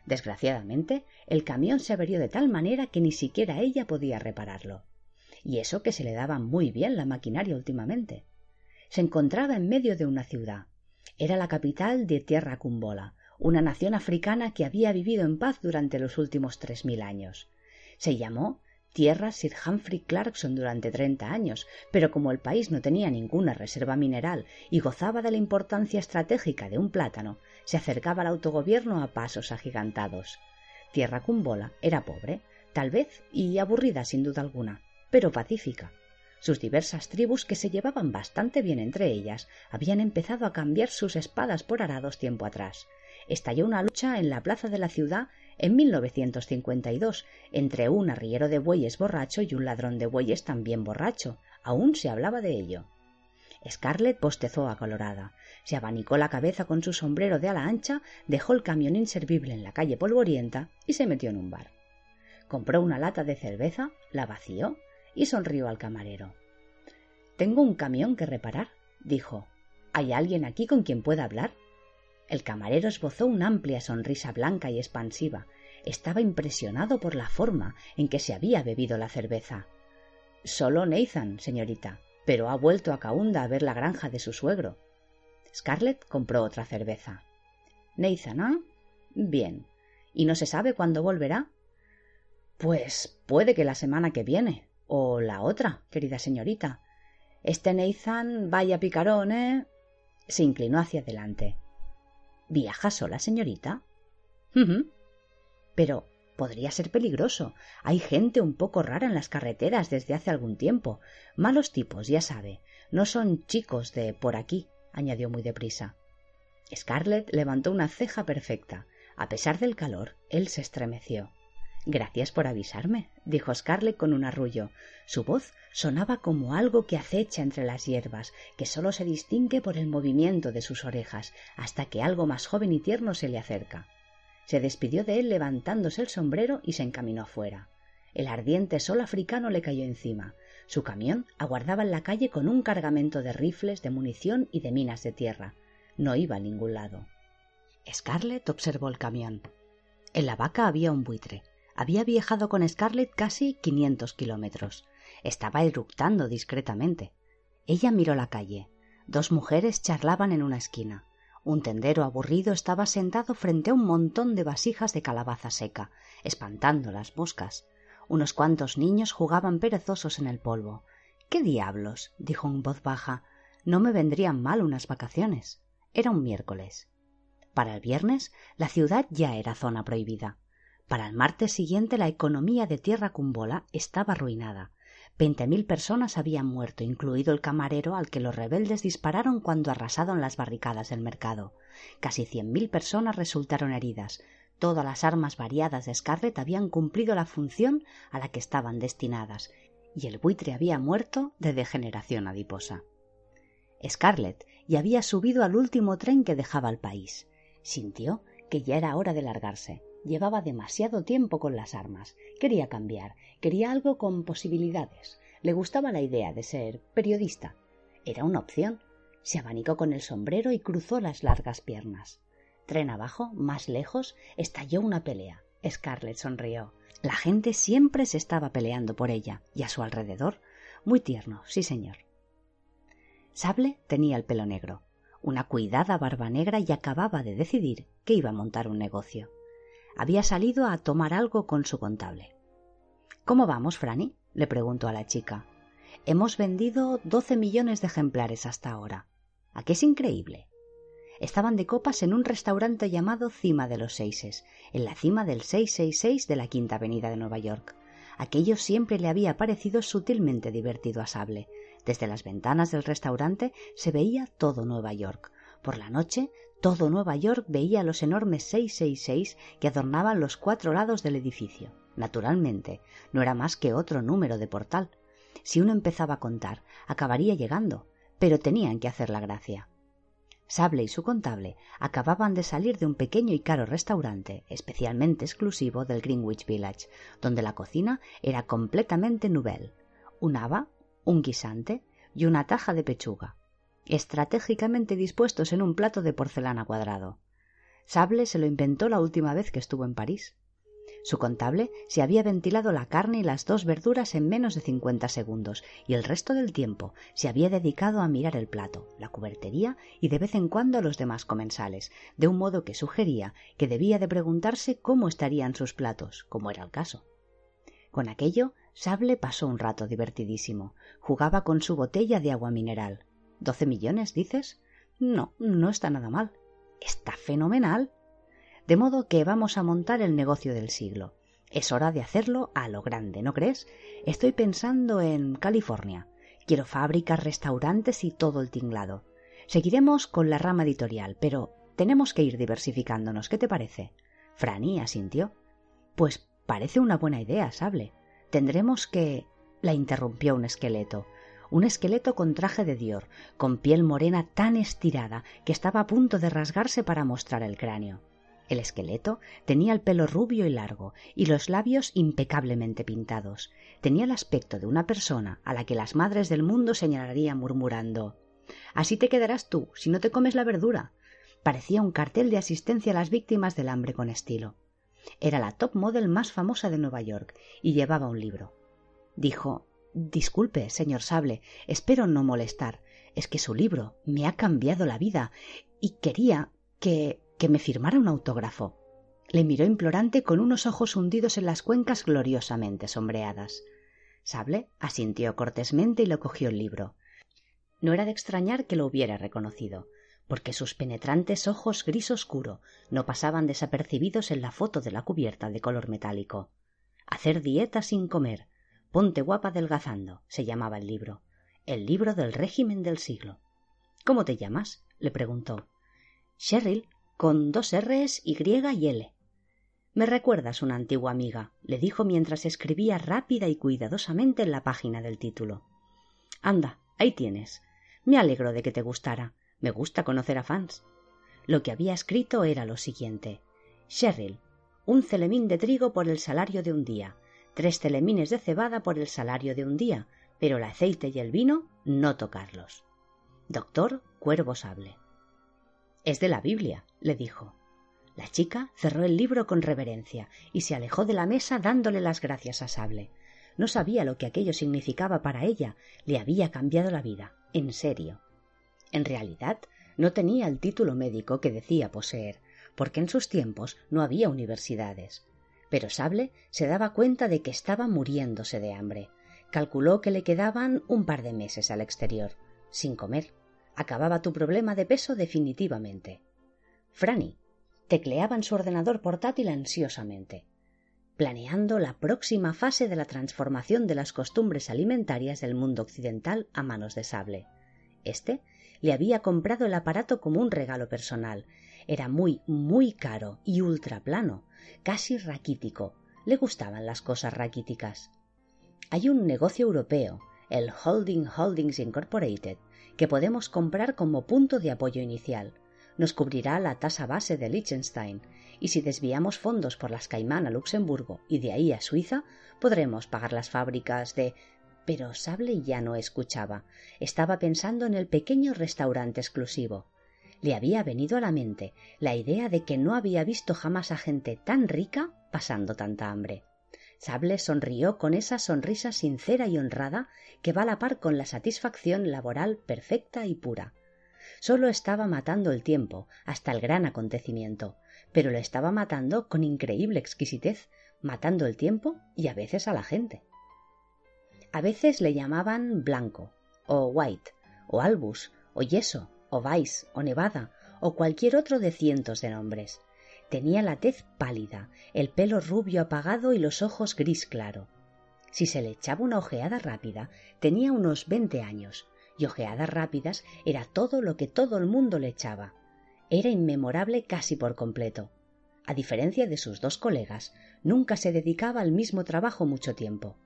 Desgraciadamente, el camión se averió de tal manera que ni siquiera ella podía repararlo. Y eso que se le daba muy bien la maquinaria últimamente. Se encontraba en medio de una ciudad. Era la capital de Tierra Cumbola, una nación africana que había vivido en paz durante los últimos tres mil años. Se llamó Tierra Sir Humphrey Clarkson durante treinta años, pero como el país no tenía ninguna reserva mineral y gozaba de la importancia estratégica de un plátano, se acercaba al autogobierno a pasos agigantados. Tierra Cumbola era pobre, tal vez, y aburrida sin duda alguna, pero pacífica. Sus diversas tribus, que se llevaban bastante bien entre ellas, habían empezado a cambiar sus espadas por arados tiempo atrás, estalló una lucha en la plaza de la ciudad en 1952 entre un arriero de bueyes borracho y un ladrón de bueyes también borracho. Aún se hablaba de ello. Scarlett bostezó acolorada, se abanicó la cabeza con su sombrero de ala ancha, dejó el camión inservible en la calle polvorienta y se metió en un bar. Compró una lata de cerveza, la vació y sonrió al camarero. Tengo un camión que reparar, dijo. ¿Hay alguien aquí con quien pueda hablar? El camarero esbozó una amplia sonrisa blanca y expansiva. Estaba impresionado por la forma en que se había bebido la cerveza. Solo Nathan, señorita, pero ha vuelto a Kaunda a ver la granja de su suegro. Scarlett compró otra cerveza. Nathan, ¿ah? Bien. ¿Y no se sabe cuándo volverá? Pues puede que la semana que viene. O la otra, querida señorita. Este Nathan vaya picarón, ¿eh? Se inclinó hacia adelante. ¿Viaja sola, señorita? Pero podría ser peligroso. Hay gente un poco rara en las carreteras desde hace algún tiempo. Malos tipos, ya sabe. No son chicos de por aquí, añadió muy deprisa. Scarlett levantó una ceja perfecta. A pesar del calor, él se estremeció. Gracias por avisarme, dijo Scarlett con un arrullo. Su voz sonaba como algo que acecha entre las hierbas, que sólo se distingue por el movimiento de sus orejas, hasta que algo más joven y tierno se le acerca. Se despidió de él levantándose el sombrero y se encaminó afuera. El ardiente sol africano le cayó encima. Su camión aguardaba en la calle con un cargamento de rifles, de munición y de minas de tierra. No iba a ningún lado. Scarlett observó el camión. En la vaca había un buitre había viajado con Scarlett casi quinientos kilómetros. Estaba eructando discretamente. Ella miró la calle. Dos mujeres charlaban en una esquina. Un tendero aburrido estaba sentado frente a un montón de vasijas de calabaza seca, espantando las moscas. Unos cuantos niños jugaban perezosos en el polvo. ¿Qué diablos? dijo en voz baja. No me vendrían mal unas vacaciones. Era un miércoles. Para el viernes la ciudad ya era zona prohibida. Para el martes siguiente la economía de Tierra Cumbola estaba arruinada. Veinte mil personas habían muerto, incluido el camarero al que los rebeldes dispararon cuando arrasaron las barricadas del mercado. Casi cien mil personas resultaron heridas. Todas las armas variadas de Scarlett habían cumplido la función a la que estaban destinadas, y el buitre había muerto de degeneración adiposa. Scarlett y había subido al último tren que dejaba el país. Sintió que ya era hora de largarse. Llevaba demasiado tiempo con las armas. Quería cambiar. Quería algo con posibilidades. Le gustaba la idea de ser periodista. Era una opción. Se abanicó con el sombrero y cruzó las largas piernas. Tren abajo, más lejos, estalló una pelea. Scarlett sonrió. La gente siempre se estaba peleando por ella, y a su alrededor. Muy tierno, sí señor. Sable tenía el pelo negro, una cuidada barba negra y acababa de decidir que iba a montar un negocio. Había salido a tomar algo con su contable. ¿Cómo vamos, Franny? le preguntó a la chica. Hemos vendido doce millones de ejemplares hasta ahora. ¿A qué es increíble? Estaban de copas en un restaurante llamado Cima de los Seises, en la cima del 666 de la Quinta Avenida de Nueva York. Aquello siempre le había parecido sutilmente divertido a Sable, desde las ventanas del restaurante se veía todo Nueva York. Por la noche, todo Nueva York veía los enormes 666 que adornaban los cuatro lados del edificio. Naturalmente, no era más que otro número de portal. Si uno empezaba a contar, acabaría llegando, pero tenían que hacer la gracia. Sable y su contable acababan de salir de un pequeño y caro restaurante, especialmente exclusivo del Greenwich Village, donde la cocina era completamente nouvelle. Un haba, un guisante y una taja de pechuga, estratégicamente dispuestos en un plato de porcelana cuadrado. Sable se lo inventó la última vez que estuvo en París. Su contable se había ventilado la carne y las dos verduras en menos de cincuenta segundos, y el resto del tiempo se había dedicado a mirar el plato, la cubertería y de vez en cuando a los demás comensales, de un modo que sugería que debía de preguntarse cómo estarían sus platos, como era el caso. Con aquello Sable pasó un rato divertidísimo. Jugaba con su botella de agua mineral. ¿Doce millones, dices? No, no está nada mal. Está fenomenal. De modo que vamos a montar el negocio del siglo. Es hora de hacerlo a lo grande, ¿no crees? Estoy pensando en California. Quiero fábricas, restaurantes y todo el tinglado. Seguiremos con la rama editorial, pero tenemos que ir diversificándonos. ¿Qué te parece? Franny asintió. Pues parece una buena idea, Sable. Tendremos que. la interrumpió un esqueleto. Un esqueleto con traje de Dior, con piel morena tan estirada que estaba a punto de rasgarse para mostrar el cráneo. El esqueleto tenía el pelo rubio y largo y los labios impecablemente pintados. Tenía el aspecto de una persona a la que las madres del mundo señalarían murmurando Así te quedarás tú si no te comes la verdura. Parecía un cartel de asistencia a las víctimas del hambre con estilo. Era la top model más famosa de Nueva York y llevaba un libro. Dijo Disculpe, señor Sable, espero no molestar. Es que su libro me ha cambiado la vida y quería que. que me firmara un autógrafo. Le miró implorante con unos ojos hundidos en las cuencas gloriosamente sombreadas. Sable asintió cortésmente y lo cogió el libro. No era de extrañar que lo hubiera reconocido porque sus penetrantes ojos gris oscuro no pasaban desapercibidos en la foto de la cubierta de color metálico. Hacer dieta sin comer. Ponte guapa adelgazando, se llamaba el libro. El libro del régimen del siglo. ¿Cómo te llamas? le preguntó. Cheryl, con dos R's, Y y L. Me recuerdas una antigua amiga, le dijo mientras escribía rápida y cuidadosamente en la página del título. Anda, ahí tienes. Me alegro de que te gustara. Me gusta conocer a fans. Lo que había escrito era lo siguiente. Cheryl, un celemín de trigo por el salario de un día, tres celemines de cebada por el salario de un día, pero el aceite y el vino no tocarlos. Doctor Cuervo Sable. Es de la Biblia, le dijo. La chica cerró el libro con reverencia y se alejó de la mesa dándole las gracias a Sable. No sabía lo que aquello significaba para ella, le había cambiado la vida, en serio. En realidad, no tenía el título médico que decía poseer, porque en sus tiempos no había universidades. Pero Sable se daba cuenta de que estaba muriéndose de hambre. Calculó que le quedaban un par de meses al exterior, sin comer. Acababa tu problema de peso definitivamente. Franny tecleaba en su ordenador portátil ansiosamente, planeando la próxima fase de la transformación de las costumbres alimentarias del mundo occidental a manos de Sable. Este le había comprado el aparato como un regalo personal. Era muy, muy caro y ultraplano, casi raquítico. Le gustaban las cosas raquíticas. Hay un negocio europeo, el Holding Holdings Incorporated, que podemos comprar como punto de apoyo inicial. Nos cubrirá la tasa base de Liechtenstein, y si desviamos fondos por las Caimán a Luxemburgo y de ahí a Suiza, podremos pagar las fábricas de pero Sable ya no escuchaba. Estaba pensando en el pequeño restaurante exclusivo. Le había venido a la mente la idea de que no había visto jamás a gente tan rica pasando tanta hambre. Sable sonrió con esa sonrisa sincera y honrada que va a la par con la satisfacción laboral perfecta y pura. Solo estaba matando el tiempo hasta el gran acontecimiento, pero lo estaba matando con increíble exquisitez, matando el tiempo y a veces a la gente. A veces le llamaban Blanco, o White, o Albus, o Yeso, o Vice, o Nevada, o cualquier otro de cientos de nombres. Tenía la tez pálida, el pelo rubio apagado y los ojos gris claro. Si se le echaba una ojeada rápida, tenía unos veinte años, y ojeadas rápidas era todo lo que todo el mundo le echaba. Era inmemorable casi por completo. A diferencia de sus dos colegas, nunca se dedicaba al mismo trabajo mucho tiempo.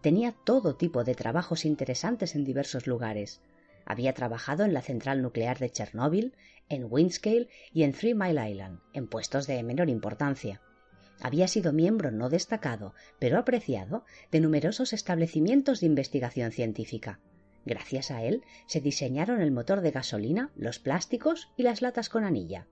Tenía todo tipo de trabajos interesantes en diversos lugares. Había trabajado en la central nuclear de Chernóbil, en Windscale y en Three Mile Island, en puestos de menor importancia. Había sido miembro no destacado, pero apreciado, de numerosos establecimientos de investigación científica. Gracias a él se diseñaron el motor de gasolina, los plásticos y las latas con anilla.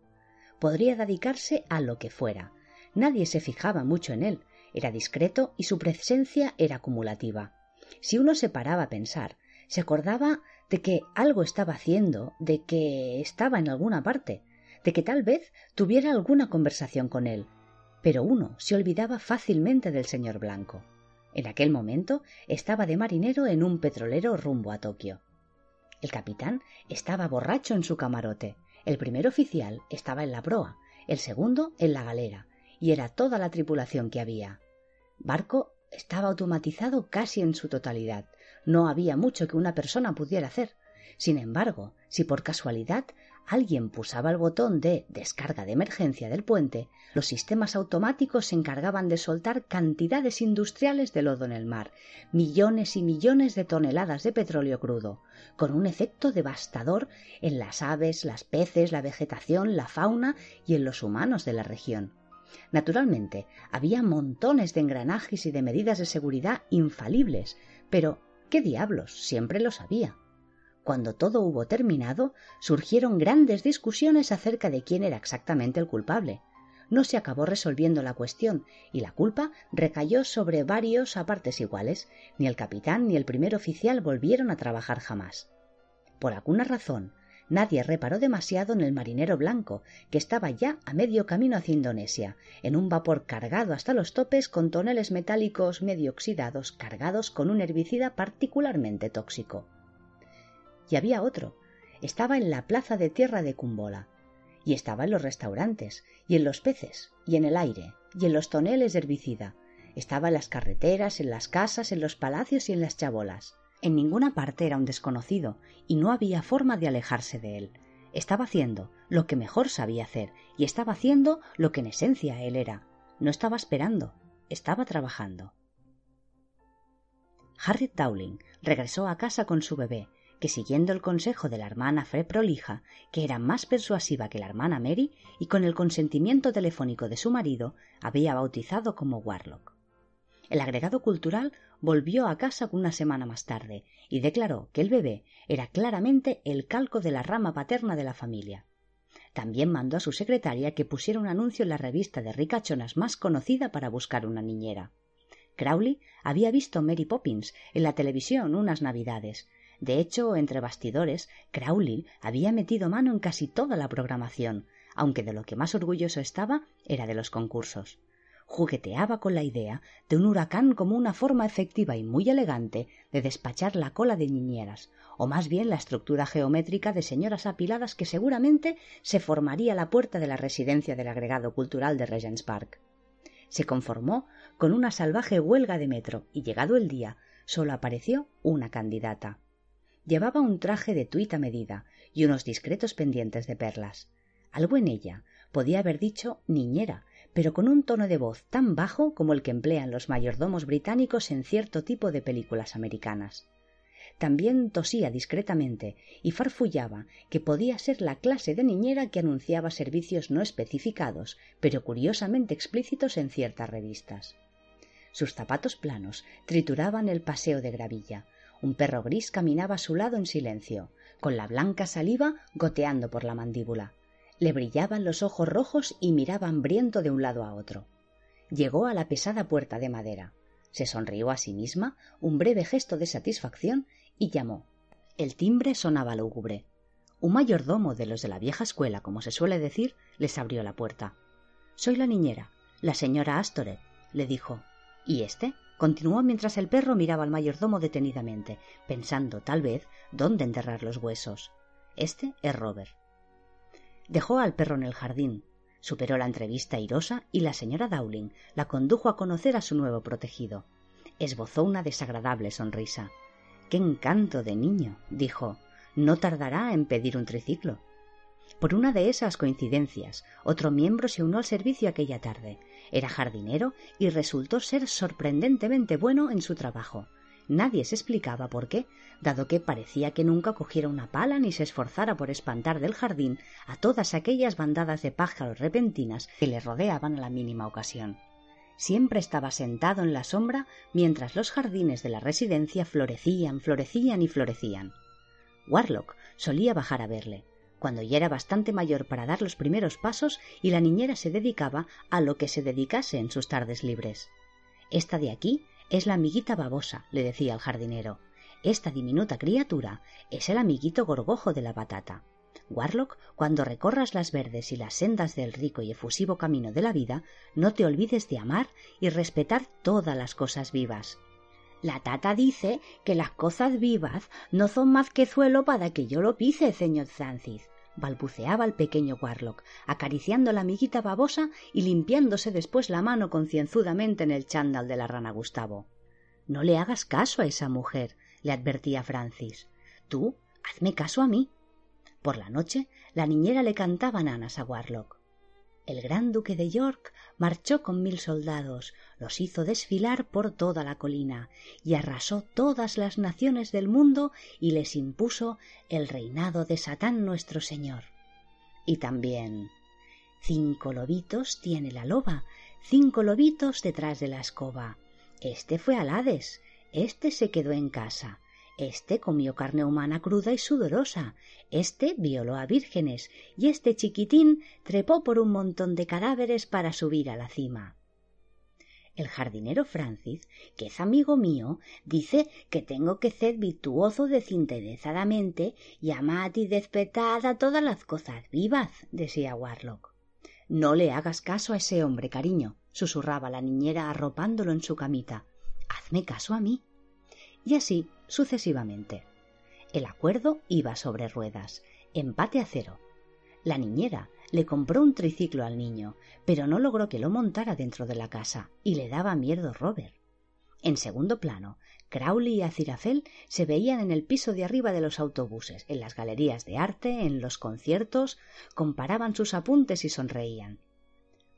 Podría dedicarse a lo que fuera. Nadie se fijaba mucho en él, era discreto y su presencia era acumulativa. Si uno se paraba a pensar, se acordaba de que algo estaba haciendo, de que estaba en alguna parte, de que tal vez tuviera alguna conversación con él, pero uno se olvidaba fácilmente del señor Blanco. En aquel momento estaba de marinero en un petrolero rumbo a Tokio. El capitán estaba borracho en su camarote, el primer oficial estaba en la proa, el segundo en la galera, y era toda la tripulación que había barco estaba automatizado casi en su totalidad. No había mucho que una persona pudiera hacer. Sin embargo, si por casualidad alguien pulsaba el botón de descarga de emergencia del puente, los sistemas automáticos se encargaban de soltar cantidades industriales de lodo en el mar, millones y millones de toneladas de petróleo crudo, con un efecto devastador en las aves, las peces, la vegetación, la fauna y en los humanos de la región. Naturalmente, había montones de engranajes y de medidas de seguridad infalibles, pero ¿qué diablos? Siempre lo sabía. Cuando todo hubo terminado, surgieron grandes discusiones acerca de quién era exactamente el culpable. No se acabó resolviendo la cuestión y la culpa recayó sobre varios a partes iguales. Ni el capitán ni el primer oficial volvieron a trabajar jamás. Por alguna razón, Nadie reparó demasiado en el marinero blanco, que estaba ya a medio camino hacia Indonesia, en un vapor cargado hasta los topes con toneles metálicos medio oxidados cargados con un herbicida particularmente tóxico. Y había otro. Estaba en la plaza de tierra de Cumbola. Y estaba en los restaurantes, y en los peces, y en el aire, y en los toneles de herbicida. Estaba en las carreteras, en las casas, en los palacios y en las chabolas. En ninguna parte era un desconocido y no había forma de alejarse de él. Estaba haciendo lo que mejor sabía hacer y estaba haciendo lo que en esencia él era. No estaba esperando, estaba trabajando. Harriet Dowling regresó a casa con su bebé, que siguiendo el consejo de la hermana Fred Prolija, que era más persuasiva que la hermana Mary, y con el consentimiento telefónico de su marido, había bautizado como Warlock. El agregado cultural volvió a casa una semana más tarde y declaró que el bebé era claramente el calco de la rama paterna de la familia. También mandó a su secretaria que pusiera un anuncio en la revista de ricachonas más conocida para buscar una niñera. Crowley había visto Mary Poppins en la televisión unas navidades. De hecho, entre bastidores, Crowley había metido mano en casi toda la programación, aunque de lo que más orgulloso estaba era de los concursos jugueteaba con la idea de un huracán como una forma efectiva y muy elegante de despachar la cola de niñeras, o más bien la estructura geométrica de señoras apiladas que seguramente se formaría la puerta de la residencia del agregado cultural de Regent's Park. Se conformó con una salvaje huelga de metro y llegado el día solo apareció una candidata. Llevaba un traje de tuita medida y unos discretos pendientes de perlas. Algo en ella podía haber dicho niñera, pero con un tono de voz tan bajo como el que emplean los mayordomos británicos en cierto tipo de películas americanas. también tosía discretamente y farfullaba que podía ser la clase de niñera que anunciaba servicios no especificados, pero curiosamente explícitos en ciertas revistas. Sus zapatos planos trituraban el paseo de gravilla. Un perro gris caminaba a su lado en silencio, con la blanca saliva goteando por la mandíbula. Le brillaban los ojos rojos y miraba hambriento de un lado a otro. Llegó a la pesada puerta de madera. Se sonrió a sí misma, un breve gesto de satisfacción, y llamó. El timbre sonaba lúgubre. Un mayordomo de los de la vieja escuela, como se suele decir, les abrió la puerta. Soy la niñera, la señora Astoret, le dijo. ¿Y este? continuó mientras el perro miraba al mayordomo detenidamente, pensando, tal vez, dónde enterrar los huesos. Este es Robert. Dejó al perro en el jardín, superó la entrevista airosa y la señora Dowling la condujo a conocer a su nuevo protegido. Esbozó una desagradable sonrisa. ¡Qué encanto de niño! dijo. No tardará en pedir un triciclo. Por una de esas coincidencias, otro miembro se unió al servicio aquella tarde. Era jardinero y resultó ser sorprendentemente bueno en su trabajo. Nadie se explicaba por qué, dado que parecía que nunca cogiera una pala ni se esforzara por espantar del jardín a todas aquellas bandadas de pájaros repentinas que le rodeaban a la mínima ocasión. Siempre estaba sentado en la sombra mientras los jardines de la residencia florecían, florecían y florecían. Warlock solía bajar a verle, cuando ya era bastante mayor para dar los primeros pasos y la niñera se dedicaba a lo que se dedicase en sus tardes libres. Esta de aquí es la amiguita babosa, le decía el jardinero. Esta diminuta criatura es el amiguito gorgojo de la batata. Warlock, cuando recorras las verdes y las sendas del rico y efusivo camino de la vida, no te olvides de amar y respetar todas las cosas vivas. La tata dice que las cosas vivas no son más que suelo para que yo lo pise, señor Francis balbuceaba el pequeño Warlock, acariciando la amiguita babosa y limpiándose después la mano concienzudamente en el chándal de la rana Gustavo. No le hagas caso a esa mujer, le advertía Francis. Tú, hazme caso a mí. Por la noche, la niñera le cantaba nanas a Warlock. El gran duque de York marchó con mil soldados, los hizo desfilar por toda la colina, y arrasó todas las naciones del mundo y les impuso el reinado de Satán nuestro Señor. Y también cinco lobitos tiene la loba, cinco lobitos detrás de la escoba. Este fue al Hades, este se quedó en casa, este comió carne humana cruda y sudorosa, este violó a vírgenes y este chiquitín trepó por un montón de cadáveres para subir a la cima. El jardinero Francis, que es amigo mío, dice que tengo que ser virtuoso desinteresadamente y amar y despertar a todas las cosas vivas, decía Warlock. No le hagas caso a ese hombre, cariño, susurraba la niñera arropándolo en su camita. Hazme caso a mí. Y así sucesivamente. El acuerdo iba sobre ruedas, empate a cero. La niñera le compró un triciclo al niño, pero no logró que lo montara dentro de la casa, y le daba miedo Robert. En segundo plano, Crowley y Azirafel se veían en el piso de arriba de los autobuses, en las galerías de arte, en los conciertos, comparaban sus apuntes y sonreían.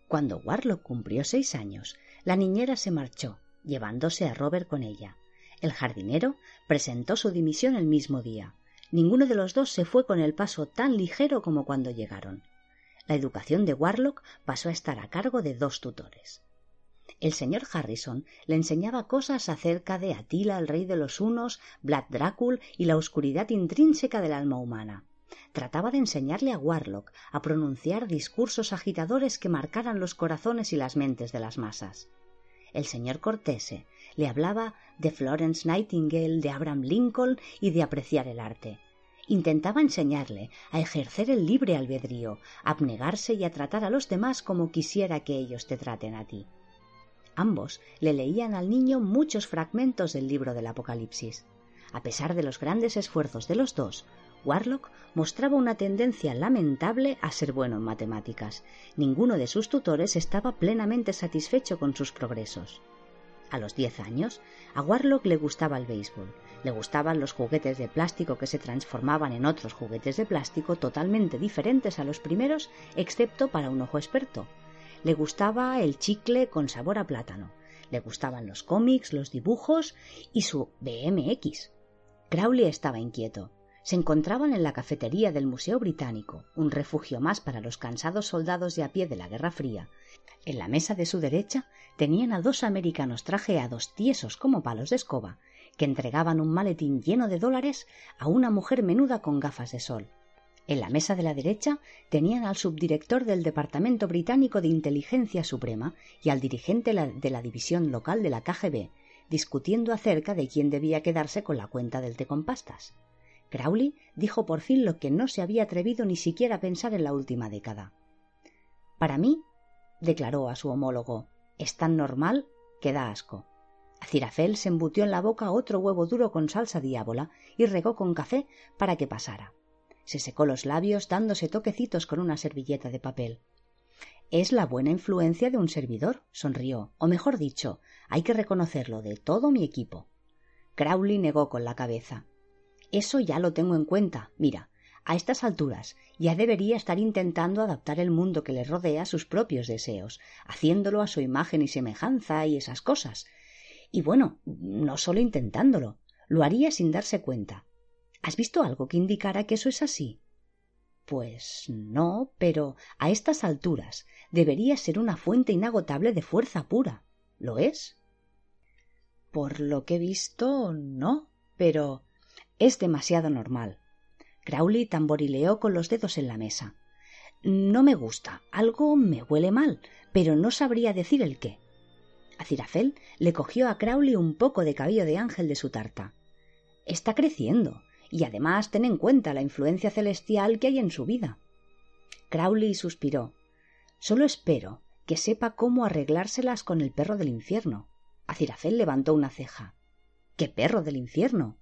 Cuando Warlock cumplió seis años, la niñera se marchó, llevándose a Robert con ella. El jardinero presentó su dimisión el mismo día. Ninguno de los dos se fue con el paso tan ligero como cuando llegaron. La educación de Warlock pasó a estar a cargo de dos tutores. El señor Harrison le enseñaba cosas acerca de Atila, el rey de los hunos, Vlad Drácul y la oscuridad intrínseca del alma humana. Trataba de enseñarle a Warlock a pronunciar discursos agitadores que marcaran los corazones y las mentes de las masas. El señor Cortese le hablaba de Florence Nightingale, de Abraham Lincoln y de apreciar el arte. Intentaba enseñarle a ejercer el libre albedrío, a abnegarse y a tratar a los demás como quisiera que ellos te traten a ti. Ambos le leían al niño muchos fragmentos del libro del Apocalipsis. A pesar de los grandes esfuerzos de los dos, Warlock mostraba una tendencia lamentable a ser bueno en matemáticas. Ninguno de sus tutores estaba plenamente satisfecho con sus progresos. A los diez años, a Warlock le gustaba el béisbol, le gustaban los juguetes de plástico que se transformaban en otros juguetes de plástico totalmente diferentes a los primeros, excepto para un ojo experto. Le gustaba el chicle con sabor a plátano, le gustaban los cómics, los dibujos y su BMX. Crowley estaba inquieto. Se encontraban en la cafetería del Museo Británico, un refugio más para los cansados soldados de a pie de la Guerra Fría. En la mesa de su derecha tenían a dos americanos trajeados tiesos como palos de escoba, que entregaban un maletín lleno de dólares a una mujer menuda con gafas de sol. En la mesa de la derecha tenían al subdirector del Departamento Británico de Inteligencia Suprema y al dirigente de la división local de la KGB, discutiendo acerca de quién debía quedarse con la cuenta del té con pastas. Crowley dijo por fin lo que no se había atrevido ni siquiera a pensar en la última década. Para mí, declaró a su homólogo, es tan normal que da asco. Acirafel se embutió en la boca otro huevo duro con salsa diábola y regó con café para que pasara. Se secó los labios dándose toquecitos con una servilleta de papel. Es la buena influencia de un servidor, sonrió, o mejor dicho, hay que reconocerlo de todo mi equipo. Crowley negó con la cabeza. Eso ya lo tengo en cuenta. Mira, a estas alturas ya debería estar intentando adaptar el mundo que le rodea a sus propios deseos, haciéndolo a su imagen y semejanza y esas cosas. Y bueno, no solo intentándolo, lo haría sin darse cuenta. ¿Has visto algo que indicara que eso es así? Pues no, pero a estas alturas debería ser una fuente inagotable de fuerza pura. ¿Lo es? Por lo que he visto, no, pero es demasiado normal. Crowley tamborileó con los dedos en la mesa. No me gusta, algo me huele mal, pero no sabría decir el qué. Acirafel le cogió a Crowley un poco de cabello de ángel de su tarta. Está creciendo. Y además ten en cuenta la influencia celestial que hay en su vida. Crowley suspiró. Solo espero que sepa cómo arreglárselas con el perro del infierno. Acirafel levantó una ceja. ¿Qué perro del infierno?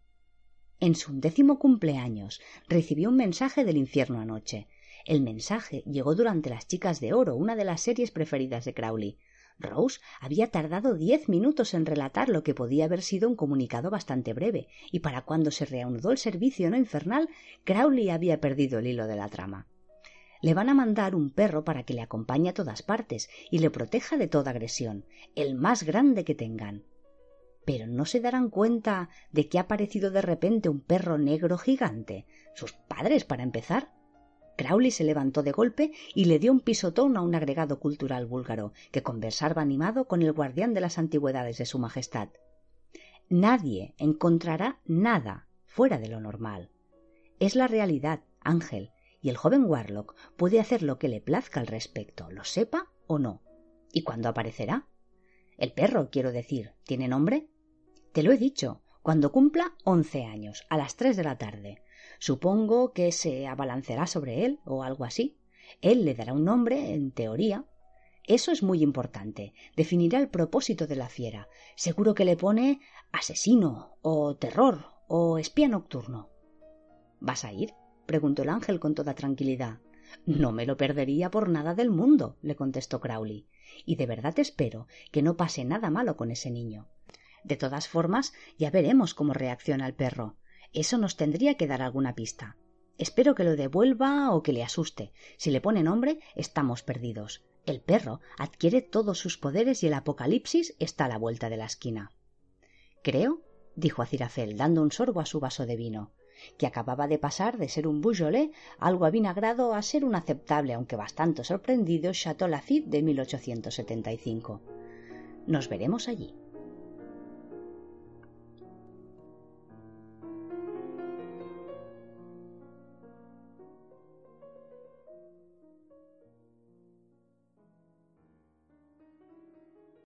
En su undécimo cumpleaños recibió un mensaje del infierno anoche. El mensaje llegó durante Las Chicas de Oro, una de las series preferidas de Crowley. Rose había tardado diez minutos en relatar lo que podía haber sido un comunicado bastante breve, y para cuando se reanudó el servicio no infernal, Crowley había perdido el hilo de la trama. Le van a mandar un perro para que le acompañe a todas partes y le proteja de toda agresión, el más grande que tengan. Pero no se darán cuenta de que ha aparecido de repente un perro negro gigante. Sus padres, para empezar. Crowley se levantó de golpe y le dio un pisotón a un agregado cultural búlgaro, que conversaba animado con el guardián de las antigüedades de su Majestad. Nadie encontrará nada fuera de lo normal. Es la realidad, Ángel, y el joven Warlock puede hacer lo que le plazca al respecto, lo sepa o no. ¿Y cuándo aparecerá? El perro, quiero decir, ¿tiene nombre? Te lo he dicho, cuando cumpla once años, a las tres de la tarde. Supongo que se abalancerá sobre él o algo así. Él le dará un nombre, en teoría. Eso es muy importante. Definirá el propósito de la fiera. Seguro que le pone asesino o terror o espía nocturno. ¿Vas a ir? preguntó el ángel con toda tranquilidad. No me lo perdería por nada del mundo, le contestó Crowley. Y de verdad espero que no pase nada malo con ese niño. De todas formas, ya veremos cómo reacciona el perro. Eso nos tendría que dar alguna pista. Espero que lo devuelva o que le asuste. Si le pone nombre, estamos perdidos. El perro adquiere todos sus poderes y el apocalipsis está a la vuelta de la esquina. Creo, dijo Acirafel, dando un sorbo a su vaso de vino, que acababa de pasar de ser un Beaujolais algo avinagrado a ser un aceptable, aunque bastante sorprendido, Chateau Lafitte de 1875. Nos veremos allí.